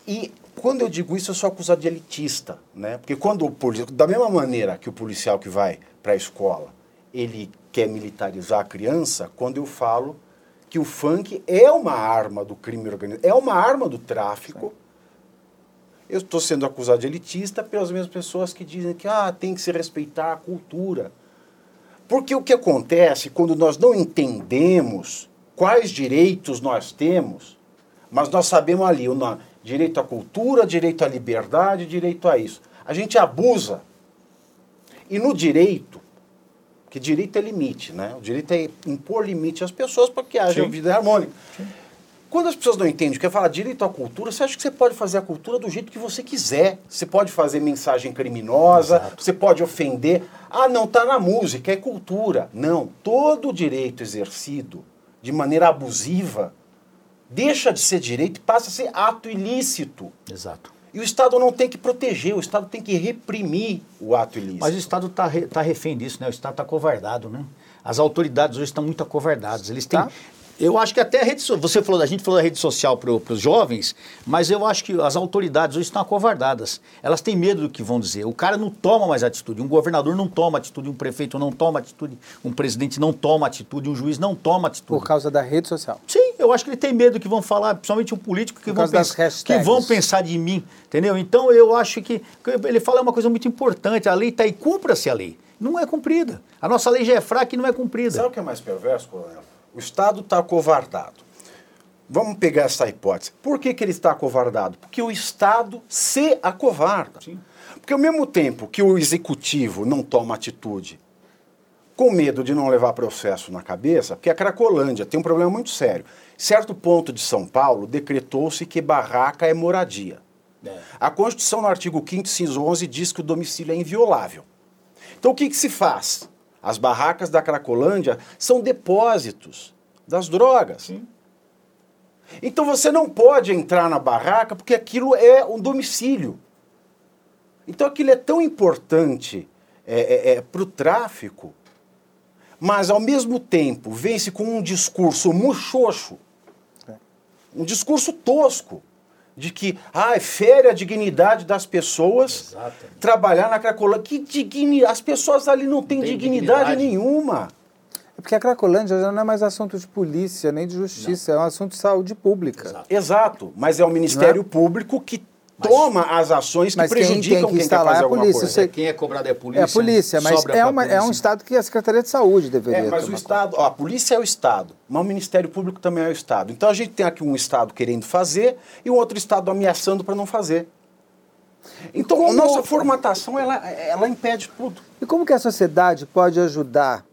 E quando eu digo isso, eu sou acusado de elitista, né? Porque quando o policial, da mesma maneira que o policial que vai para a escola, ele quer militarizar a criança, quando eu falo que o funk é uma arma do crime organizado, é uma arma do tráfico, Sim eu estou sendo acusado de elitista pelas mesmas pessoas que dizem que ah, tem que se respeitar a cultura. Porque o que acontece quando nós não entendemos quais direitos nós temos, mas nós sabemos ali o direito à cultura, direito à liberdade, direito a isso. A gente abusa. E no direito, que direito é limite, né? O direito é impor limite às pessoas para que haja Sim. vida harmônica. Sim. Quando as pessoas não entendem, quer falar direito à cultura, você acha que você pode fazer a cultura do jeito que você quiser. Você pode fazer mensagem criminosa, Exato. você pode ofender. Ah, não, tá na música, é cultura. Não, todo direito exercido de maneira abusiva deixa de ser direito e passa a ser ato ilícito. Exato. E o Estado não tem que proteger, o Estado tem que reprimir o ato ilícito. Mas o Estado está tá refém disso, né? O Estado está covardado, né? As autoridades hoje estão muito acovardadas. Eles têm, tá? Eu acho que até a rede você falou, a gente falou da rede social para os jovens, mas eu acho que as autoridades hoje estão acovardadas. Elas têm medo do que vão dizer. O cara não toma mais atitude, um governador não toma atitude, um prefeito não toma atitude, um presidente não toma atitude, um juiz não toma atitude. Por causa da rede social. Sim, eu acho que ele tem medo do que vão falar, principalmente um político que, vão, pens que vão pensar de mim, entendeu? Então eu acho que ele fala uma coisa muito importante, a lei está aí, cumpra-se a lei. Não é cumprida. A nossa lei já é fraca e não é cumprida. Sabe o que é mais perverso, coronel? O Estado está acovardado. Vamos pegar essa hipótese. Por que, que ele está acovardado? Porque o Estado se acovarda. Sim. Porque ao mesmo tempo que o executivo não toma atitude com medo de não levar processo na cabeça, porque a Cracolândia tem um problema muito sério. Certo ponto de São Paulo decretou-se que barraca é moradia. É. A Constituição, no artigo 5 inciso 11, diz que o domicílio é inviolável. Então o que, que se faz? As barracas da Cracolândia são depósitos das drogas. Sim. Então você não pode entrar na barraca porque aquilo é um domicílio. Então aquilo é tão importante é, é, é para o tráfico, mas ao mesmo tempo vence com um discurso muxoxo, é. um discurso tosco de que ah, fere a dignidade das pessoas Exatamente. trabalhar na Cracolândia. Que dignidade? As pessoas ali não têm Tem dignidade, dignidade, nenhuma. É porque a Cracolândia já não é mais assunto de polícia nem de justiça, não. é um assunto de saúde pública. Exato, Exato. mas é o Ministério é? Público que toma as ações que prejudicam quem, quem, quem quer fazer é a polícia. Coisa. É, quem é cobrado é a polícia. É a polícia, mas é, uma, polícia. é um Estado que a Secretaria de Saúde deveria É, mas o Estado, ó, a polícia é o Estado, mas o Ministério Público também é o Estado. Então a gente tem aqui um Estado querendo fazer e um outro Estado ameaçando para não fazer. Então, como... a nossa formatação, ela, ela impede tudo. E como que a sociedade pode ajudar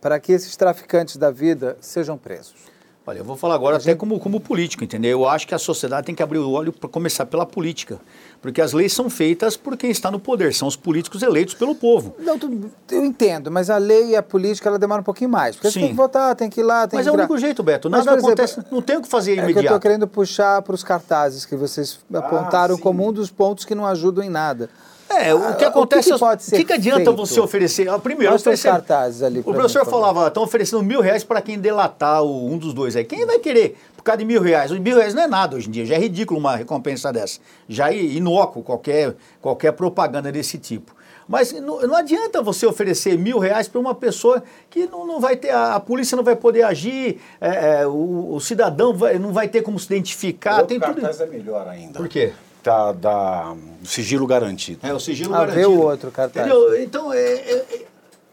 para que esses traficantes da vida sejam presos? Olha, eu vou falar agora até como, como político, entendeu? Eu acho que a sociedade tem que abrir o olho para começar pela política. Porque as leis são feitas por quem está no poder, são os políticos eleitos pelo povo. Não, eu entendo, mas a lei e a política ela demora um pouquinho mais. Porque Sim. tem que votar, tem que ir lá, tem mas que. Mas é o único jeito, Beto. Mas, acontece, exemplo, não tem o que fazer imediato. É que eu estou querendo puxar para os cartazes que vocês ah, apontaram sim. como um dos pontos que não ajudam em nada. É, o que acontece o que, que, pode ser que, que adianta feito? você oferecer? Ah, primeiro, oferecer, cartazes ali. O professor falava, estão oferecendo mil reais para quem delatar o, um dos dois aí. Quem vai querer por causa de mil reais? Os mil reais não é nada hoje em dia, já é ridículo uma recompensa dessa. Já é inócuo qualquer, qualquer propaganda desse tipo. Mas não, não, adianta você oferecer mil reais para uma pessoa que não, não vai ter, a, a, polícia não vai poder agir, é, é, o, o, cidadão vai, não vai ter como se identificar. O tem cartaz tudo... é melhor ainda. Por quê? Da, da, do sigilo garantido. É, o sigilo ah, garantido. o outro cartaz. Entendeu? Então, é, é, é,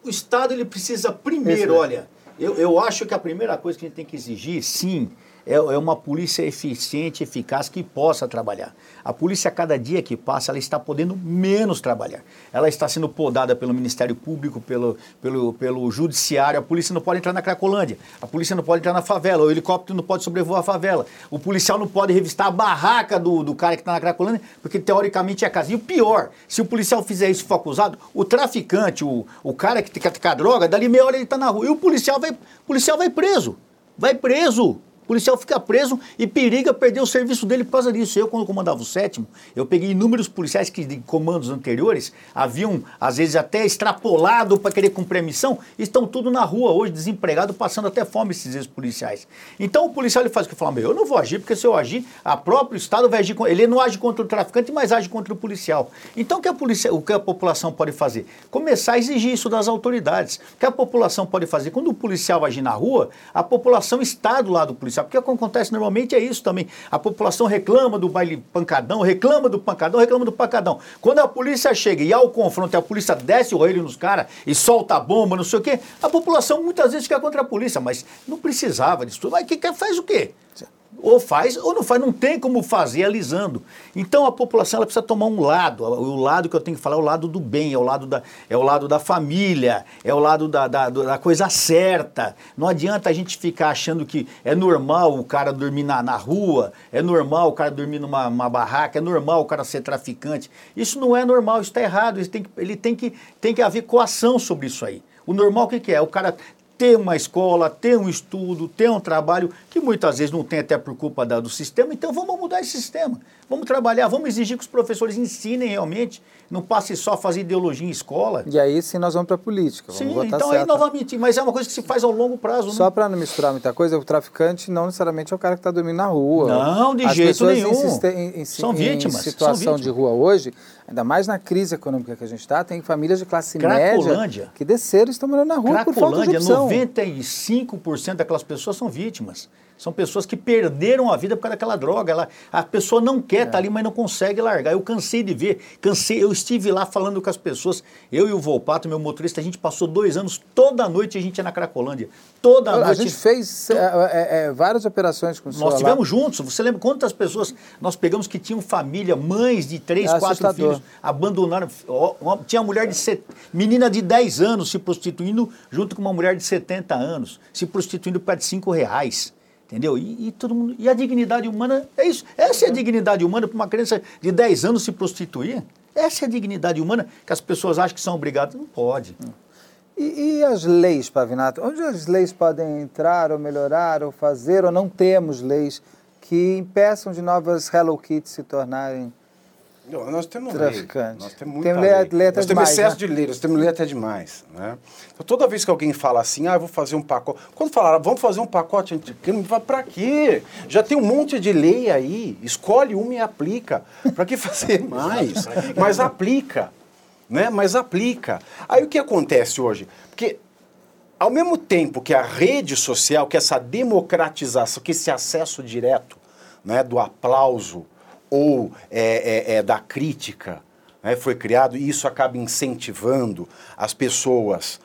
o Estado ele precisa primeiro, olha, eu, eu acho que a primeira coisa que a gente tem que exigir, sim, é, é uma polícia eficiente, eficaz, que possa trabalhar. A polícia, a cada dia que passa, ela está podendo menos trabalhar. Ela está sendo podada pelo Ministério Público, pelo, pelo, pelo Judiciário. A polícia não pode entrar na Cracolândia. A polícia não pode entrar na favela. O helicóptero não pode sobrevoar a favela. O policial não pode revistar a barraca do, do cara que está na Cracolândia, porque teoricamente é casa. E o pior, se o policial fizer isso e for acusado, o traficante, o, o cara que quer ficar droga, dali meia hora ele está na rua. E o policial vai, policial vai preso. Vai preso. Policial fica preso e periga perder o serviço dele por causa disso. Eu, quando comandava o sétimo, eu peguei inúmeros policiais que de comandos anteriores haviam, às vezes, até extrapolado para querer cumprir a missão estão tudo na rua hoje, desempregados, passando até fome esses ex-policiais. Então o policial ele faz o que? Fala, meu, eu não vou agir, porque se eu agir, a próprio Estado vai agir, ele não age contra o traficante, mas age contra o policial. Então o que a, polícia, o que a população pode fazer? Começar a exigir isso das autoridades. O que a população pode fazer? Quando o policial agir na rua, a população está do lado do policial policial. Porque o que acontece normalmente é isso também. A população reclama do baile pancadão, reclama do pancadão, reclama do pancadão. Quando a polícia chega e há o confronto, a polícia desce o roelho nos caras e solta a bomba, não sei o quê, a população muitas vezes fica contra a polícia, mas não precisava disso tudo. Mas que, que faz o quê? Ou faz ou não faz, não tem como fazer alisando. Então a população ela precisa tomar um lado. O lado que eu tenho que falar é o lado do bem, é o lado da, é o lado da família, é o lado da, da, da coisa certa. Não adianta a gente ficar achando que é normal o cara dormir na, na rua, é normal o cara dormir numa barraca, é normal o cara ser traficante. Isso não é normal, isso está errado. Ele tem, que, ele tem que, tem que haver coação sobre isso aí. O normal o que, que é? O cara ter uma escola, ter um estudo, ter um trabalho, que muitas vezes não tem até por culpa do sistema. Então vamos mudar esse sistema. Vamos trabalhar, vamos exigir que os professores ensinem realmente, não passe só a fazer ideologia em escola. E aí sim nós vamos para a política. sim, então aí novamente, mas é uma coisa que se faz ao longo prazo. Né? Só para não misturar muita coisa, o traficante não necessariamente é o cara que está dormindo na rua. Não, de As jeito nenhum. Em, em, são vítimas. Em situação são vítimas. de rua hoje, ainda mais na crise econômica que a gente está, tem famílias de classe média que desceram e estão morando na rua por falta de opção. 95% daquelas pessoas são vítimas. São pessoas que perderam a vida por causa daquela droga. Ela, a pessoa não quer estar é. tá ali, mas não consegue largar. Eu cansei de ver, cansei, eu estive lá falando com as pessoas. Eu e o Volpato, meu motorista, a gente passou dois anos, toda noite a gente ia na Cracolândia. Toda a noite. A gente fez é, é, é, várias operações com o Nós tivemos juntos. Você lembra quantas pessoas nós pegamos que tinham família, mães de três, é quatro filhos, abandonaram. Tinha mulher de set... menina de 10 anos se prostituindo junto com uma mulher de 70 anos, se prostituindo por de 5 reais. Entendeu? E, e, todo mundo, e a dignidade humana é isso. Essa é a dignidade humana para uma criança de 10 anos se prostituir. Essa é a dignidade humana que as pessoas acham que são obrigadas. Não pode. E, e, as leis, Pavinato? Onde as leis podem entrar ou melhorar ou fazer ou não temos leis que impeçam de novas Hello Kitty se tornarem nós temos traficantes. Lei. Nós temos muita tem lei. lei nós temos excesso né? de lei, nós temos lei até demais. Né? Então, toda vez que alguém fala assim, ah, eu vou fazer um pacote. Quando falaram, vamos fazer um pacote anticrime, para quê? Já tem um monte de lei aí. Escolhe uma e aplica. Para que fazer mais? Mas aplica. Né? Mas aplica. Aí o que acontece hoje? Porque ao mesmo tempo que a rede social, que essa democratização, que esse acesso direto né, do aplauso ou é, é, é, da crítica né, foi criado, e isso acaba incentivando as pessoas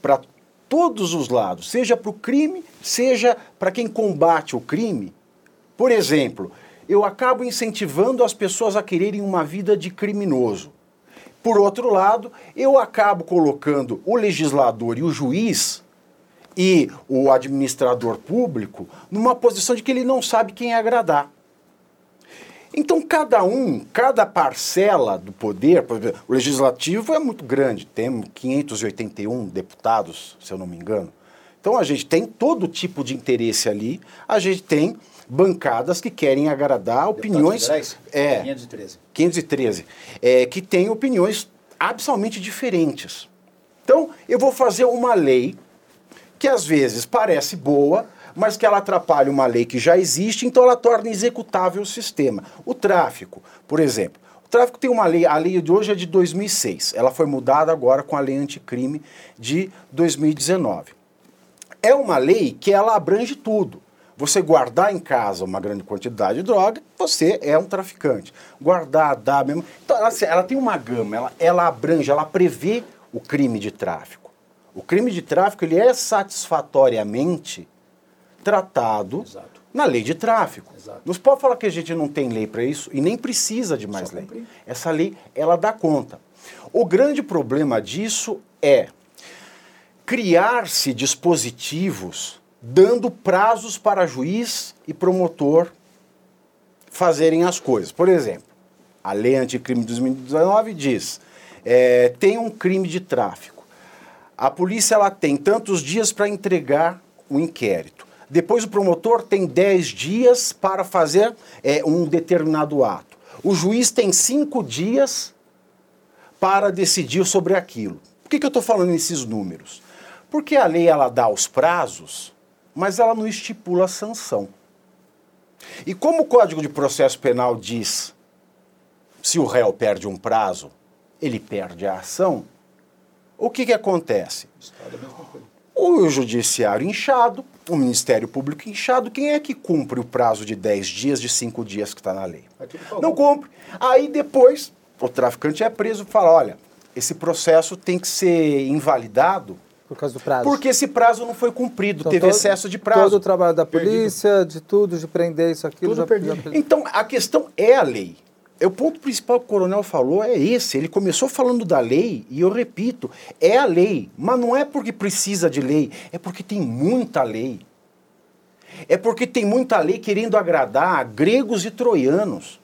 para todos os lados, seja para o crime, seja para quem combate o crime. Por exemplo, eu acabo incentivando as pessoas a quererem uma vida de criminoso. Por outro lado, eu acabo colocando o legislador e o juiz e o administrador público numa posição de que ele não sabe quem agradar. Então, cada um, cada parcela do poder, por exemplo, o legislativo é muito grande, temos 581 deputados, se eu não me engano. Então, a gente tem todo tipo de interesse ali, a gente tem bancadas que querem agradar opiniões. Federais? É, 513. 513. É, que têm opiniões absolutamente diferentes. Então, eu vou fazer uma lei que às vezes parece boa, mas que ela atrapalha uma lei que já existe, então ela torna executável o sistema. O tráfico, por exemplo. O tráfico tem uma lei, a lei de hoje é de 2006, ela foi mudada agora com a lei anticrime de 2019. É uma lei que ela abrange tudo. Você guardar em casa uma grande quantidade de droga, você é um traficante. Guardar, dar mesmo. Então, ela, assim, ela tem uma gama, ela, ela abrange, ela prevê o crime de tráfico. O crime de tráfico ele é satisfatoriamente tratado Exato. na lei de tráfico. Exato. Não se pode falar que a gente não tem lei para isso e nem precisa de mais Só lei. Cumprir. Essa lei, ela dá conta. O grande problema disso é criar-se dispositivos dando prazos para juiz e promotor fazerem as coisas. Por exemplo, a lei anticrime de 2019 diz: é, tem um crime de tráfico. A polícia ela tem tantos dias para entregar o inquérito. Depois o promotor tem 10 dias para fazer é, um determinado ato. O juiz tem cinco dias para decidir sobre aquilo. Por que, que eu estou falando esses números? Porque a lei ela dá os prazos mas ela não estipula a sanção. E como o Código de Processo Penal diz, se o réu perde um prazo, ele perde a ação, o que, que acontece? O judiciário inchado, o Ministério Público inchado, quem é que cumpre o prazo de 10 dias, de 5 dias que está na lei? Não cumpre. Aí depois, o traficante é preso e fala, olha, esse processo tem que ser invalidado por causa do prazo. Porque esse prazo não foi cumprido, então, teve todo, excesso de prazo. Todo o trabalho da polícia, Perdido. de tudo, de prender isso, aquilo. Tudo já, já... Então, a questão é a lei. É o ponto principal que o coronel falou é esse. Ele começou falando da lei, e eu repito, é a lei. Mas não é porque precisa de lei, é porque tem muita lei. É porque tem muita lei querendo agradar gregos e troianos.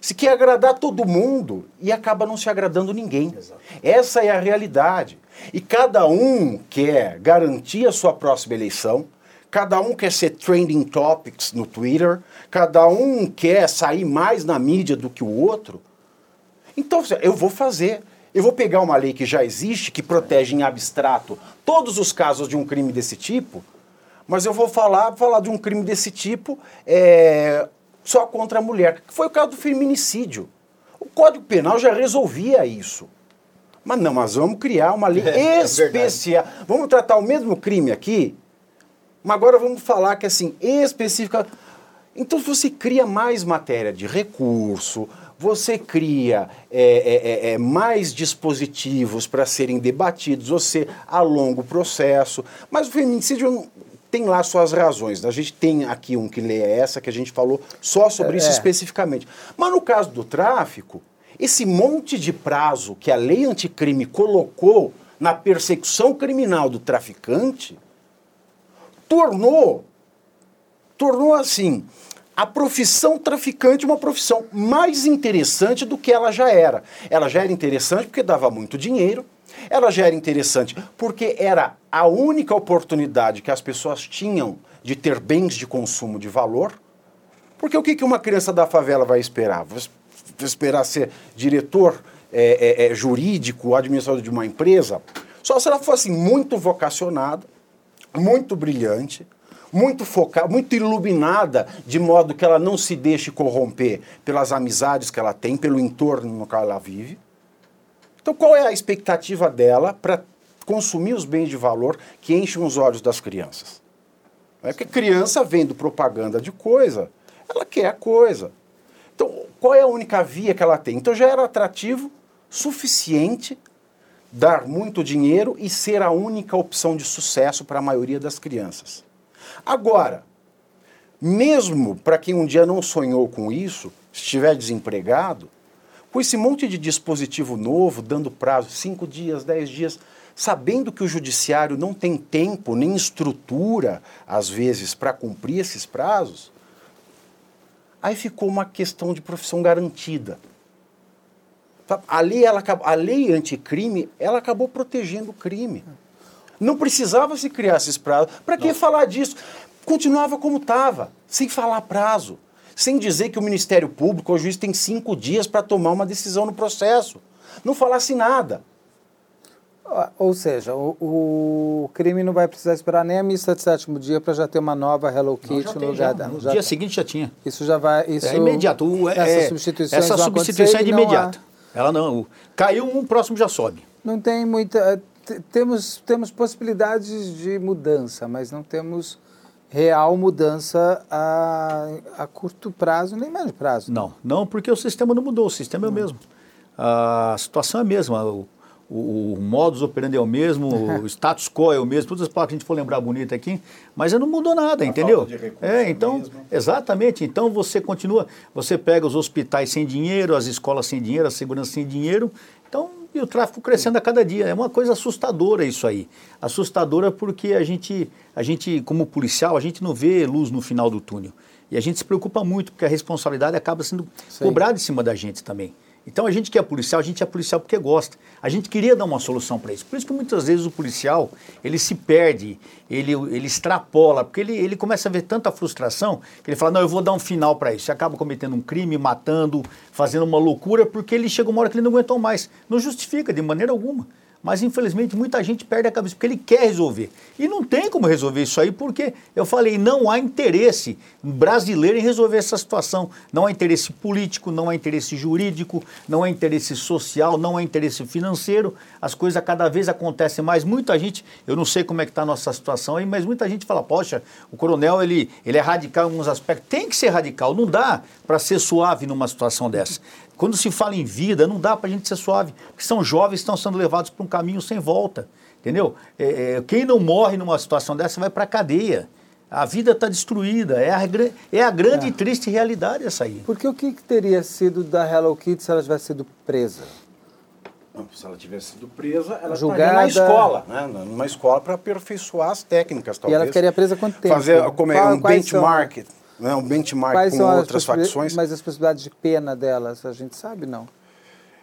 Se quer agradar todo mundo e acaba não se agradando ninguém. Exato. Essa é a realidade. E cada um quer garantir a sua próxima eleição, cada um quer ser trending topics no Twitter, cada um quer sair mais na mídia do que o outro. Então, eu vou fazer. Eu vou pegar uma lei que já existe, que protege em abstrato todos os casos de um crime desse tipo, mas eu vou falar, falar de um crime desse tipo é, só contra a mulher, que foi o caso do feminicídio. O Código Penal já resolvia isso. Mas não, mas vamos criar uma lei é, especial. É vamos tratar o mesmo crime aqui, mas agora vamos falar que assim, específica. Então você cria mais matéria de recurso, você cria é, é, é, é mais dispositivos para serem debatidos, você alonga o processo. Mas o feminicídio tem lá suas razões. A gente tem aqui um que lê essa, que a gente falou só sobre isso especificamente. Mas no caso do tráfico, esse monte de prazo que a lei anticrime colocou na persecução criminal do traficante tornou tornou assim a profissão traficante uma profissão mais interessante do que ela já era. Ela já era interessante porque dava muito dinheiro, ela já era interessante porque era a única oportunidade que as pessoas tinham de ter bens de consumo de valor Porque o que, uma criança da favela vai esperar? Vai esperar ser diretor é, é, é, jurídico, administrador de uma empresa? Só se ela fosse muito vocacionada, muito brilhante, muito focada, muito iluminada, de modo que ela não se deixe corromper pelas amizades que ela tem, pelo entorno no qual ela vive. Então, qual é a expectativa dela para consumir os bens de valor que enchem os olhos das crianças? É porque criança vendo propaganda de coisa, ela quer a coisa. Então, qual é a única via que ela tem? Então, já era atrativo suficiente dar muito dinheiro e ser a única opção de sucesso para a maioria das crianças. Agora, mesmo para quem um dia não sonhou com isso, estiver desempregado, com esse monte de dispositivo novo, dando prazo, cinco dias, dez dias, sabendo que o judiciário não tem tempo nem estrutura, às vezes, para cumprir esses prazos, aí ficou uma questão de profissão garantida. A lei, ela, a lei anticrime, ela acabou protegendo o crime. Não precisava se criar esses prazos. Para que falar disso? Continuava como estava, sem falar prazo. Sem dizer que o Ministério Público, o juiz, tem cinco dias para tomar uma decisão no processo. Não falasse nada. Ou seja, o, o, crime não vai precisar esperar nem a missa de sétimo dia para já ter uma nova Hello Kitty não, no lugar. No dia tem. seguinte já tinha. Isso já vai. Isso, é imediato. O, é, essa substituição, essa substituição é de imediato. Ela não. Caiu um, o próximo já sobe. Não tem muita. Temos, temos possibilidades de mudança, mas não temos real mudança a, a curto prazo, nem médio prazo. Não, não, porque o sistema não mudou, o sistema é o mesmo. A situação é a mesma. O, o, o modus operandi é o mesmo, o status quo é o mesmo, todas as palavras que a gente for lembrar bonita aqui, mas não mudou nada, a entendeu? É, então, mesmo. exatamente. Então você continua, você pega os hospitais sem dinheiro, as escolas sem dinheiro, a segurança sem dinheiro, então e o tráfico crescendo a cada dia. É uma coisa assustadora isso aí. Assustadora porque a gente, a gente como policial, a gente não vê luz no final do túnel. E a gente se preocupa muito, porque a responsabilidade acaba sendo Sim. cobrada em cima da gente também. Então a gente que é policial, a gente é policial porque gosta. A gente queria dar uma solução para isso. Por isso que muitas vezes o policial, ele se perde, ele, ele extrapola, porque ele, ele começa a ver tanta frustração que ele fala, não, eu vou dar um final para isso. Você acaba cometendo um crime, matando, fazendo uma loucura, porque ele chega uma hora que ele não aguentou mais. Não justifica de maneira alguma. Mas infelizmente muita gente perde a cabeça porque ele quer resolver. E não tem como resolver isso aí porque eu falei, não há interesse brasileiro em resolver essa situação. Não há interesse político, não há interesse jurídico, não há interesse social, não há interesse financeiro. As coisas cada vez acontecem mais. Muita gente, eu não sei como é que está a nossa situação aí, mas muita gente fala, poxa, o coronel ele, ele é radical em alguns aspectos. Tem que ser radical, não dá para ser suave numa situação dessa. Quando se fala em vida, não dá para a gente ser suave, porque são jovens que estão sendo levados para um caminho sem volta, entendeu? É, é, quem não morre numa situação dessa vai para a cadeia. A vida está destruída, é a, é a grande é. e triste realidade essa aí. Porque o que, que teria sido da Hello Kitty se ela tivesse sido presa? Não, se ela tivesse sido presa, ela Julgada... estaria na escola, né? numa escola para aperfeiçoar as técnicas, talvez. E ela ficaria presa quanto tempo? Fazer como é, um benchmark. São? Não é um benchmark Quais com outras facções. Mas as possibilidades de pena delas, a gente sabe, não?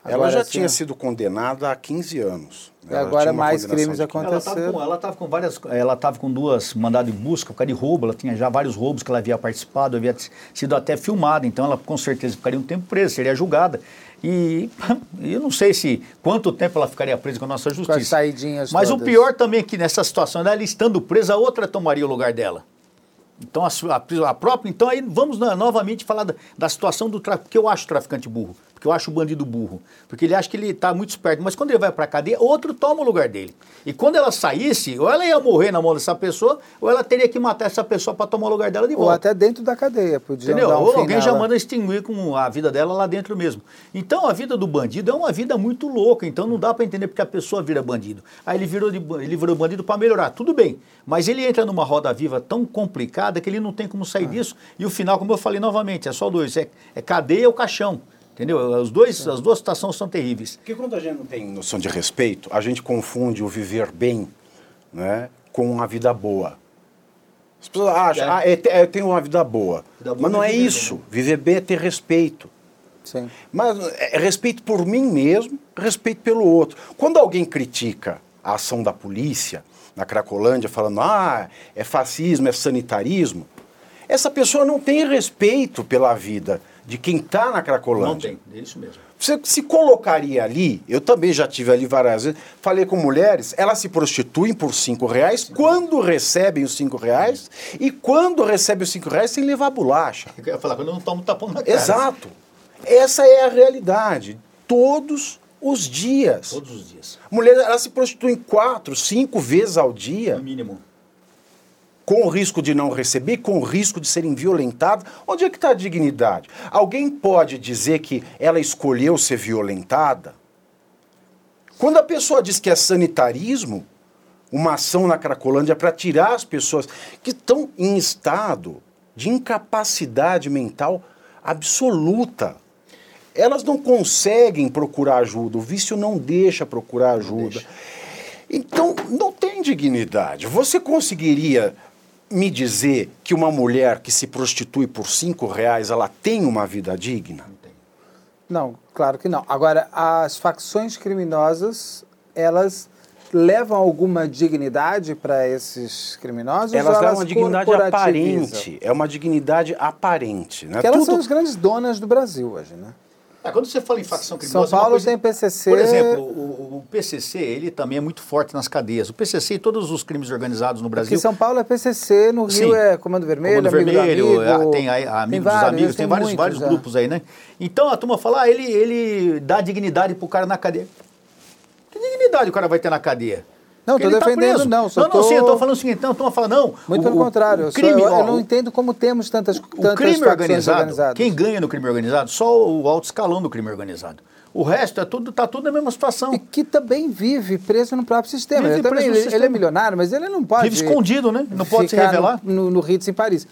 Agora, ela já tinha sido condenada há 15 anos. E agora mais crimes aconteceram. Ela estava com, com, várias, ela estava com duas mandados de busca por causa de roubo, ela tinha já vários roubos que ela havia participado, havia sido até filmada, então ela com certeza ficaria um tempo presa, seria julgada. E eu não sei se quanto tempo ela ficaria presa com a nossa justiça. Com as saidinhas Mas todas. o pior também é que nessa situação, ela estando presa, a outra tomaria o lugar dela. Então, a, a, a, própria. Então, aí vamos novamente falar da, da situação do tráfico, porque eu acho o traficante burro que eu acho o bandido burro, porque ele acha que ele está muito esperto, mas quando ele vai para a cadeia, outro toma o lugar dele. E quando ela saísse, ou ela ia morrer na mão dessa pessoa, ou ela teria que matar essa pessoa para tomar o lugar dela de volta. Ou até dentro da cadeia, podia Entendeu? Um ou alguém já manda extinguir com a vida dela lá dentro mesmo. Então a vida do bandido é uma vida muito louca, então não dá para entender porque a pessoa vira bandido. Aí ele virou, de, ele virou bandido para melhorar, tudo bem, mas ele entra numa roda viva tão complicada que ele não tem como sair ah. disso, e o final, como eu falei novamente, é só dois, é, é cadeia ou caixão. Entendeu? Os dois, as duas situações são terríveis. Porque quando a gente não tem noção de respeito, a gente confunde o viver bem né, com a vida boa. As pessoas acham, é. ah, é, é, eu tenho uma vida boa. Vida boa Mas não é, é isso. Bem. Viver bem é ter respeito. Sim. Mas é, é respeito por mim mesmo, respeito pelo outro. Quando alguém critica a ação da polícia na Cracolândia, falando, ah, é fascismo, é sanitarismo, essa pessoa não tem respeito pela vida de quem está na Cracolândia. Não tem, é isso mesmo. Você se colocaria ali, eu também já tive ali várias vezes, falei com mulheres, elas se prostituem por cinco reais quando recebem os cinco reais e quando recebem os cinco reais sem levar bolacha. Eu ia falar, quando eu não tomo tapão na cara. Exato. Essa é a realidade. Todos os dias. Todos os dias. Mulheres, elas se prostituem quatro, cinco vezes ao dia. No mínimo com o risco de não receber, com o risco de serem violentadas. Onde é que está a dignidade? Alguém pode dizer que ela escolheu ser violentada? Quando a pessoa diz que é sanitarismo, uma ação na Cracolândia para tirar as pessoas que estão em estado de incapacidade mental absoluta. Elas não conseguem procurar ajuda, o vício não deixa procurar ajuda. Deixa. Então, não tem dignidade. Você conseguiria me dizer que uma mulher que se prostitui por cinco reais, ela tem uma vida digna? Não, claro que não. Agora, as facções criminosas, elas levam alguma dignidade para esses criminosos? Elas levam uma dignidade aparente. É uma dignidade aparente. Né? Porque elas Tudo... são as grandes donas do Brasil hoje, né? Ah, quando você fala em facção criminosa... São Paulo coisa... tem PCC... Por exemplo, o, o, PCC, ele também é muito forte nas cadeias. O PCC e todos os crimes organizados no Brasil... Aqui São Paulo é PCC, no Rio Sim. é Comando Vermelho, Comando Vermelho, amigo, tem aí, Amigo tem dos Amigos, tem, vários, vários é. grupos aí, né? Então a turma fala, ah, ele, ele dá dignidade pro cara na cadeia. Que dignidade o cara vai ter na cadeia? Não, estou tá defendendo, tá não. Não, não, tô... sim, eu estou falando o seguinte, então, estou falando, não. Muito o, pelo contrário, o crime, eu, eu, não entendo como temos tantas, tantas o crime organizado, organizadas. Quem ganha no crime organizado? Só o alto escalão do crime organizado. O resto é tudo, tá tudo na mesma situação. E que também vive preso no próprio sistema. Ele, também, ele, sistema. ele, é milionário, mas ele não pode. Vive escondido, né? Não pode se revelar. No, no, no Ritz em Paris.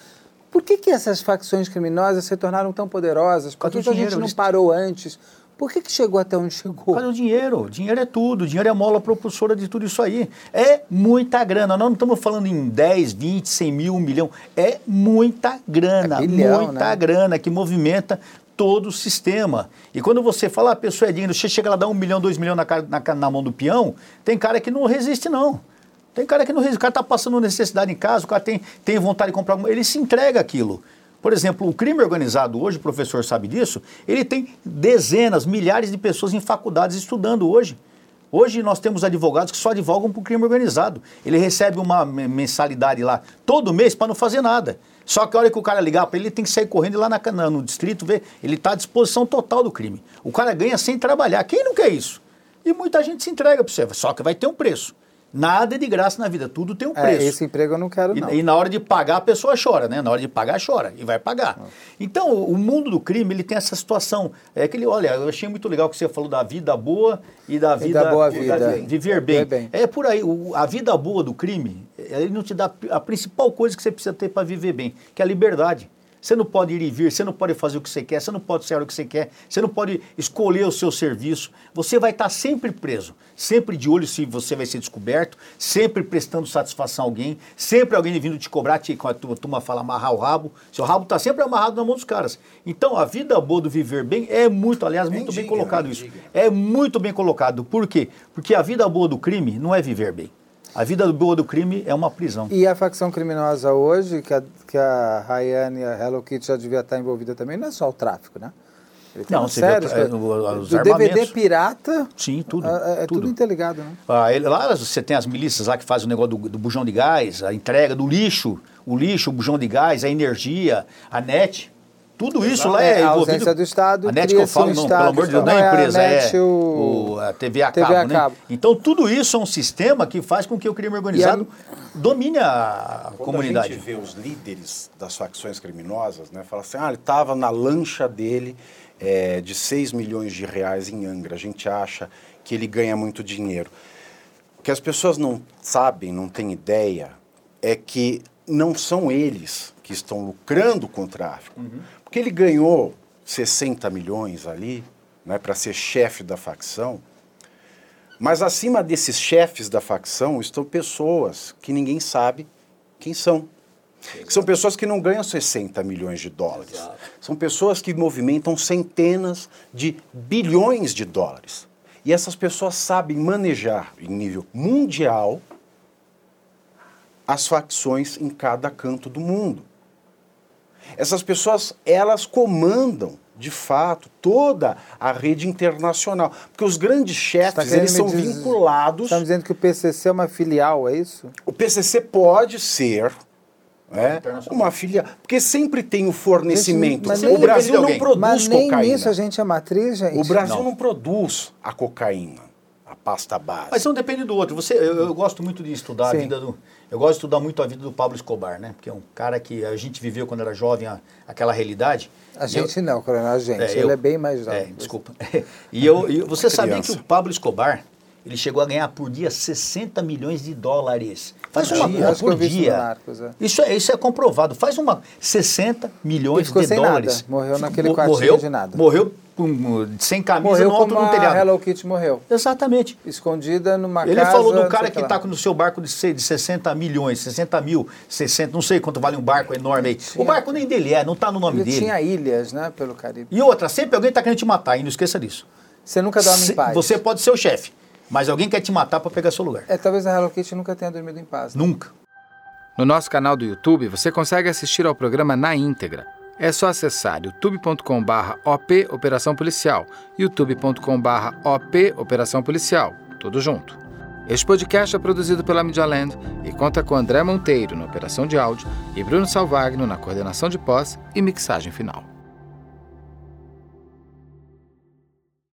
Por que, que essas facções criminosas se tornaram tão poderosas? Por que, que a gente não parou antes? Por que, que chegou até onde chegou? Por o dinheiro. Dinheiro é tudo. Dinheiro é a mola propulsora de tudo isso aí. É muita grana. Nós não estamos falando em 10, 20, 100 mil, um milhão. É muita grana. É bilhão, muita né? grana que movimenta todo o sistema. E quando você fala, ah, a pessoa é digna, você chega lá, dá um milhão, dois milhões na, na, na mão do peão, tem cara que não resiste, não. Tem cara que não resiste. O cara está passando necessidade em casa, o cara tem, tem vontade de comprar. Ele se entrega aquilo. Por exemplo, o crime organizado hoje, o professor sabe disso, ele tem dezenas, milhares de pessoas em faculdades estudando hoje. Hoje nós temos advogados que só advogam para o crime organizado. Ele recebe uma mensalidade lá todo mês para não fazer nada. Só que a hora que o cara ligar para ele, ele tem que sair correndo lá na, no distrito ver. Ele está à disposição total do crime. O cara ganha sem trabalhar. Quem não quer isso? E muita gente se entrega para você. Só que vai ter um preço. Nada é de graça na vida, tudo tem um é, preço. É, esse emprego eu não quero, não. E, e, na hora de pagar, a pessoa chora, né? Na hora de pagar, chora e vai pagar. Ah. Então, o, o mundo do crime, ele tem essa situação. É que ele, olha, eu achei muito legal que você falou da vida boa e da vida... E da boa vida. Da, viver bem. bem. É por aí, o, a vida boa do crime, ele não te dá a principal coisa que você precisa ter para viver bem, que é a liberdade. Você não pode ir e vir, você não pode fazer o que você quer, você não pode ser o que você quer, você não pode escolher o seu serviço. Você vai estar sempre preso, sempre de olho se você vai ser descoberto, sempre prestando satisfação a alguém, sempre alguém vindo te cobrar, te, como a turma fala, amarrar o rabo. Seu rabo está sempre amarrado na mão dos caras. Então, a vida boa do viver bem é muito, aliás, muito bem colocado isso. É muito bem colocado. Por quê? Porque a vida boa do crime não é viver bem. A vida boa do crime é uma prisão. E a facção criminosa hoje, que a, que a Rayane e a Hello Kitty já devia estar envolvida também, não é só o tráfico, né? Não, você séries, vê, é, os do DVD pirata. Sim, tudo. É, é tudo. tudo interligado, né? Ah, ele, lá você tem as milícias lá que fazem o negócio do, do bujão de gás, a entrega do lixo, o lixo, o bujão de gás, a energia, a net. Tudo isso lá é, é a ausência do Estado. A NET que eu falo, um não, pelo amor de Deus, não é a empresa, é, a, o, a TV a cabo, TV a né? cabo. Então tudo isso é um sistema que faz com que o crime organizado a... domine a Quando comunidade. a gente vê os líderes das facções criminosas, né, fala assim, ah, ele estava na lancha dele é, de 6 milhões de reais em Angra. A gente acha que ele ganha muito dinheiro. O que as pessoas não sabem, não têm ideia, é que não são eles que estão lucrando com o tráfico. Uhum. Porque ele ganhou 60 milhões ali, né, para ser chefe da facção. Mas acima desses chefes da facção estão pessoas que ninguém sabe quem são. Que são pessoas que não ganham 60 milhões de dólares. Exato. São pessoas que movimentam centenas de bilhões de dólares. E essas pessoas sabem manejar em nível mundial as facções em cada canto do mundo. Essas pessoas, elas comandam de fato, toda a rede internacional. Porque os grandes chefes, tá eles são diz... vinculados... Estão dizendo que o PCC é uma filial, é isso? O PCC pode ser é, uma filial. Porque sempre tem o fornecimento. Gente, o Brasil não produz mas nem cocaína. Nisso a gente é matriz, gente. O Brasil não, não produz a cocaína, a pasta base. Mas um depende do outro. Você, eu, eu gosto muito de estudar Sim. a vida do. Eu gosto de estudar muito a vida do Pablo Escobar, né? Porque é um cara que a gente viveu quando era jovem a, aquela realidade. A gente eu, não, coronel, a gente. É, Ele eu, é bem mais jovem. É, desculpa. e eu, e você sabia que o Pablo Escobar, ele chegou a ganhar por dia 60 milhões de dólares. Faz uma dia, por dia. Marcos, é. Isso, é, isso é comprovado. Faz uma 60 milhões de dólares. Nada. Morreu naquele quartinho morreu, de nada. Morreu sem camisa morreu no alto do telhado. A Hello Kitty morreu. Exatamente. Escondida numa Ele casa... Ele falou do cara que está no seu barco de, de 60 milhões, 60 mil, 60, não sei quanto vale um barco enorme aí. Tinha... O barco nem dele é, não está no nome Ele dele. tinha ilhas, né, pelo Caribe. E outra, sempre alguém está querendo te matar, e não esqueça disso. Você nunca dorme Se, em paz. Você pode ser o chefe, mas alguém quer te matar para pegar seu lugar. É, talvez a Hello Kitty nunca tenha dormido em paz. Né? Nunca. No nosso canal do YouTube, você consegue assistir ao programa na íntegra é só acessar youtube.com.br OP Operação Policial, youtube.com.br OP Operação Policial, tudo junto. Este podcast é produzido pela Media Land e conta com André Monteiro na operação de áudio e Bruno Salvagno na coordenação de pós e mixagem final.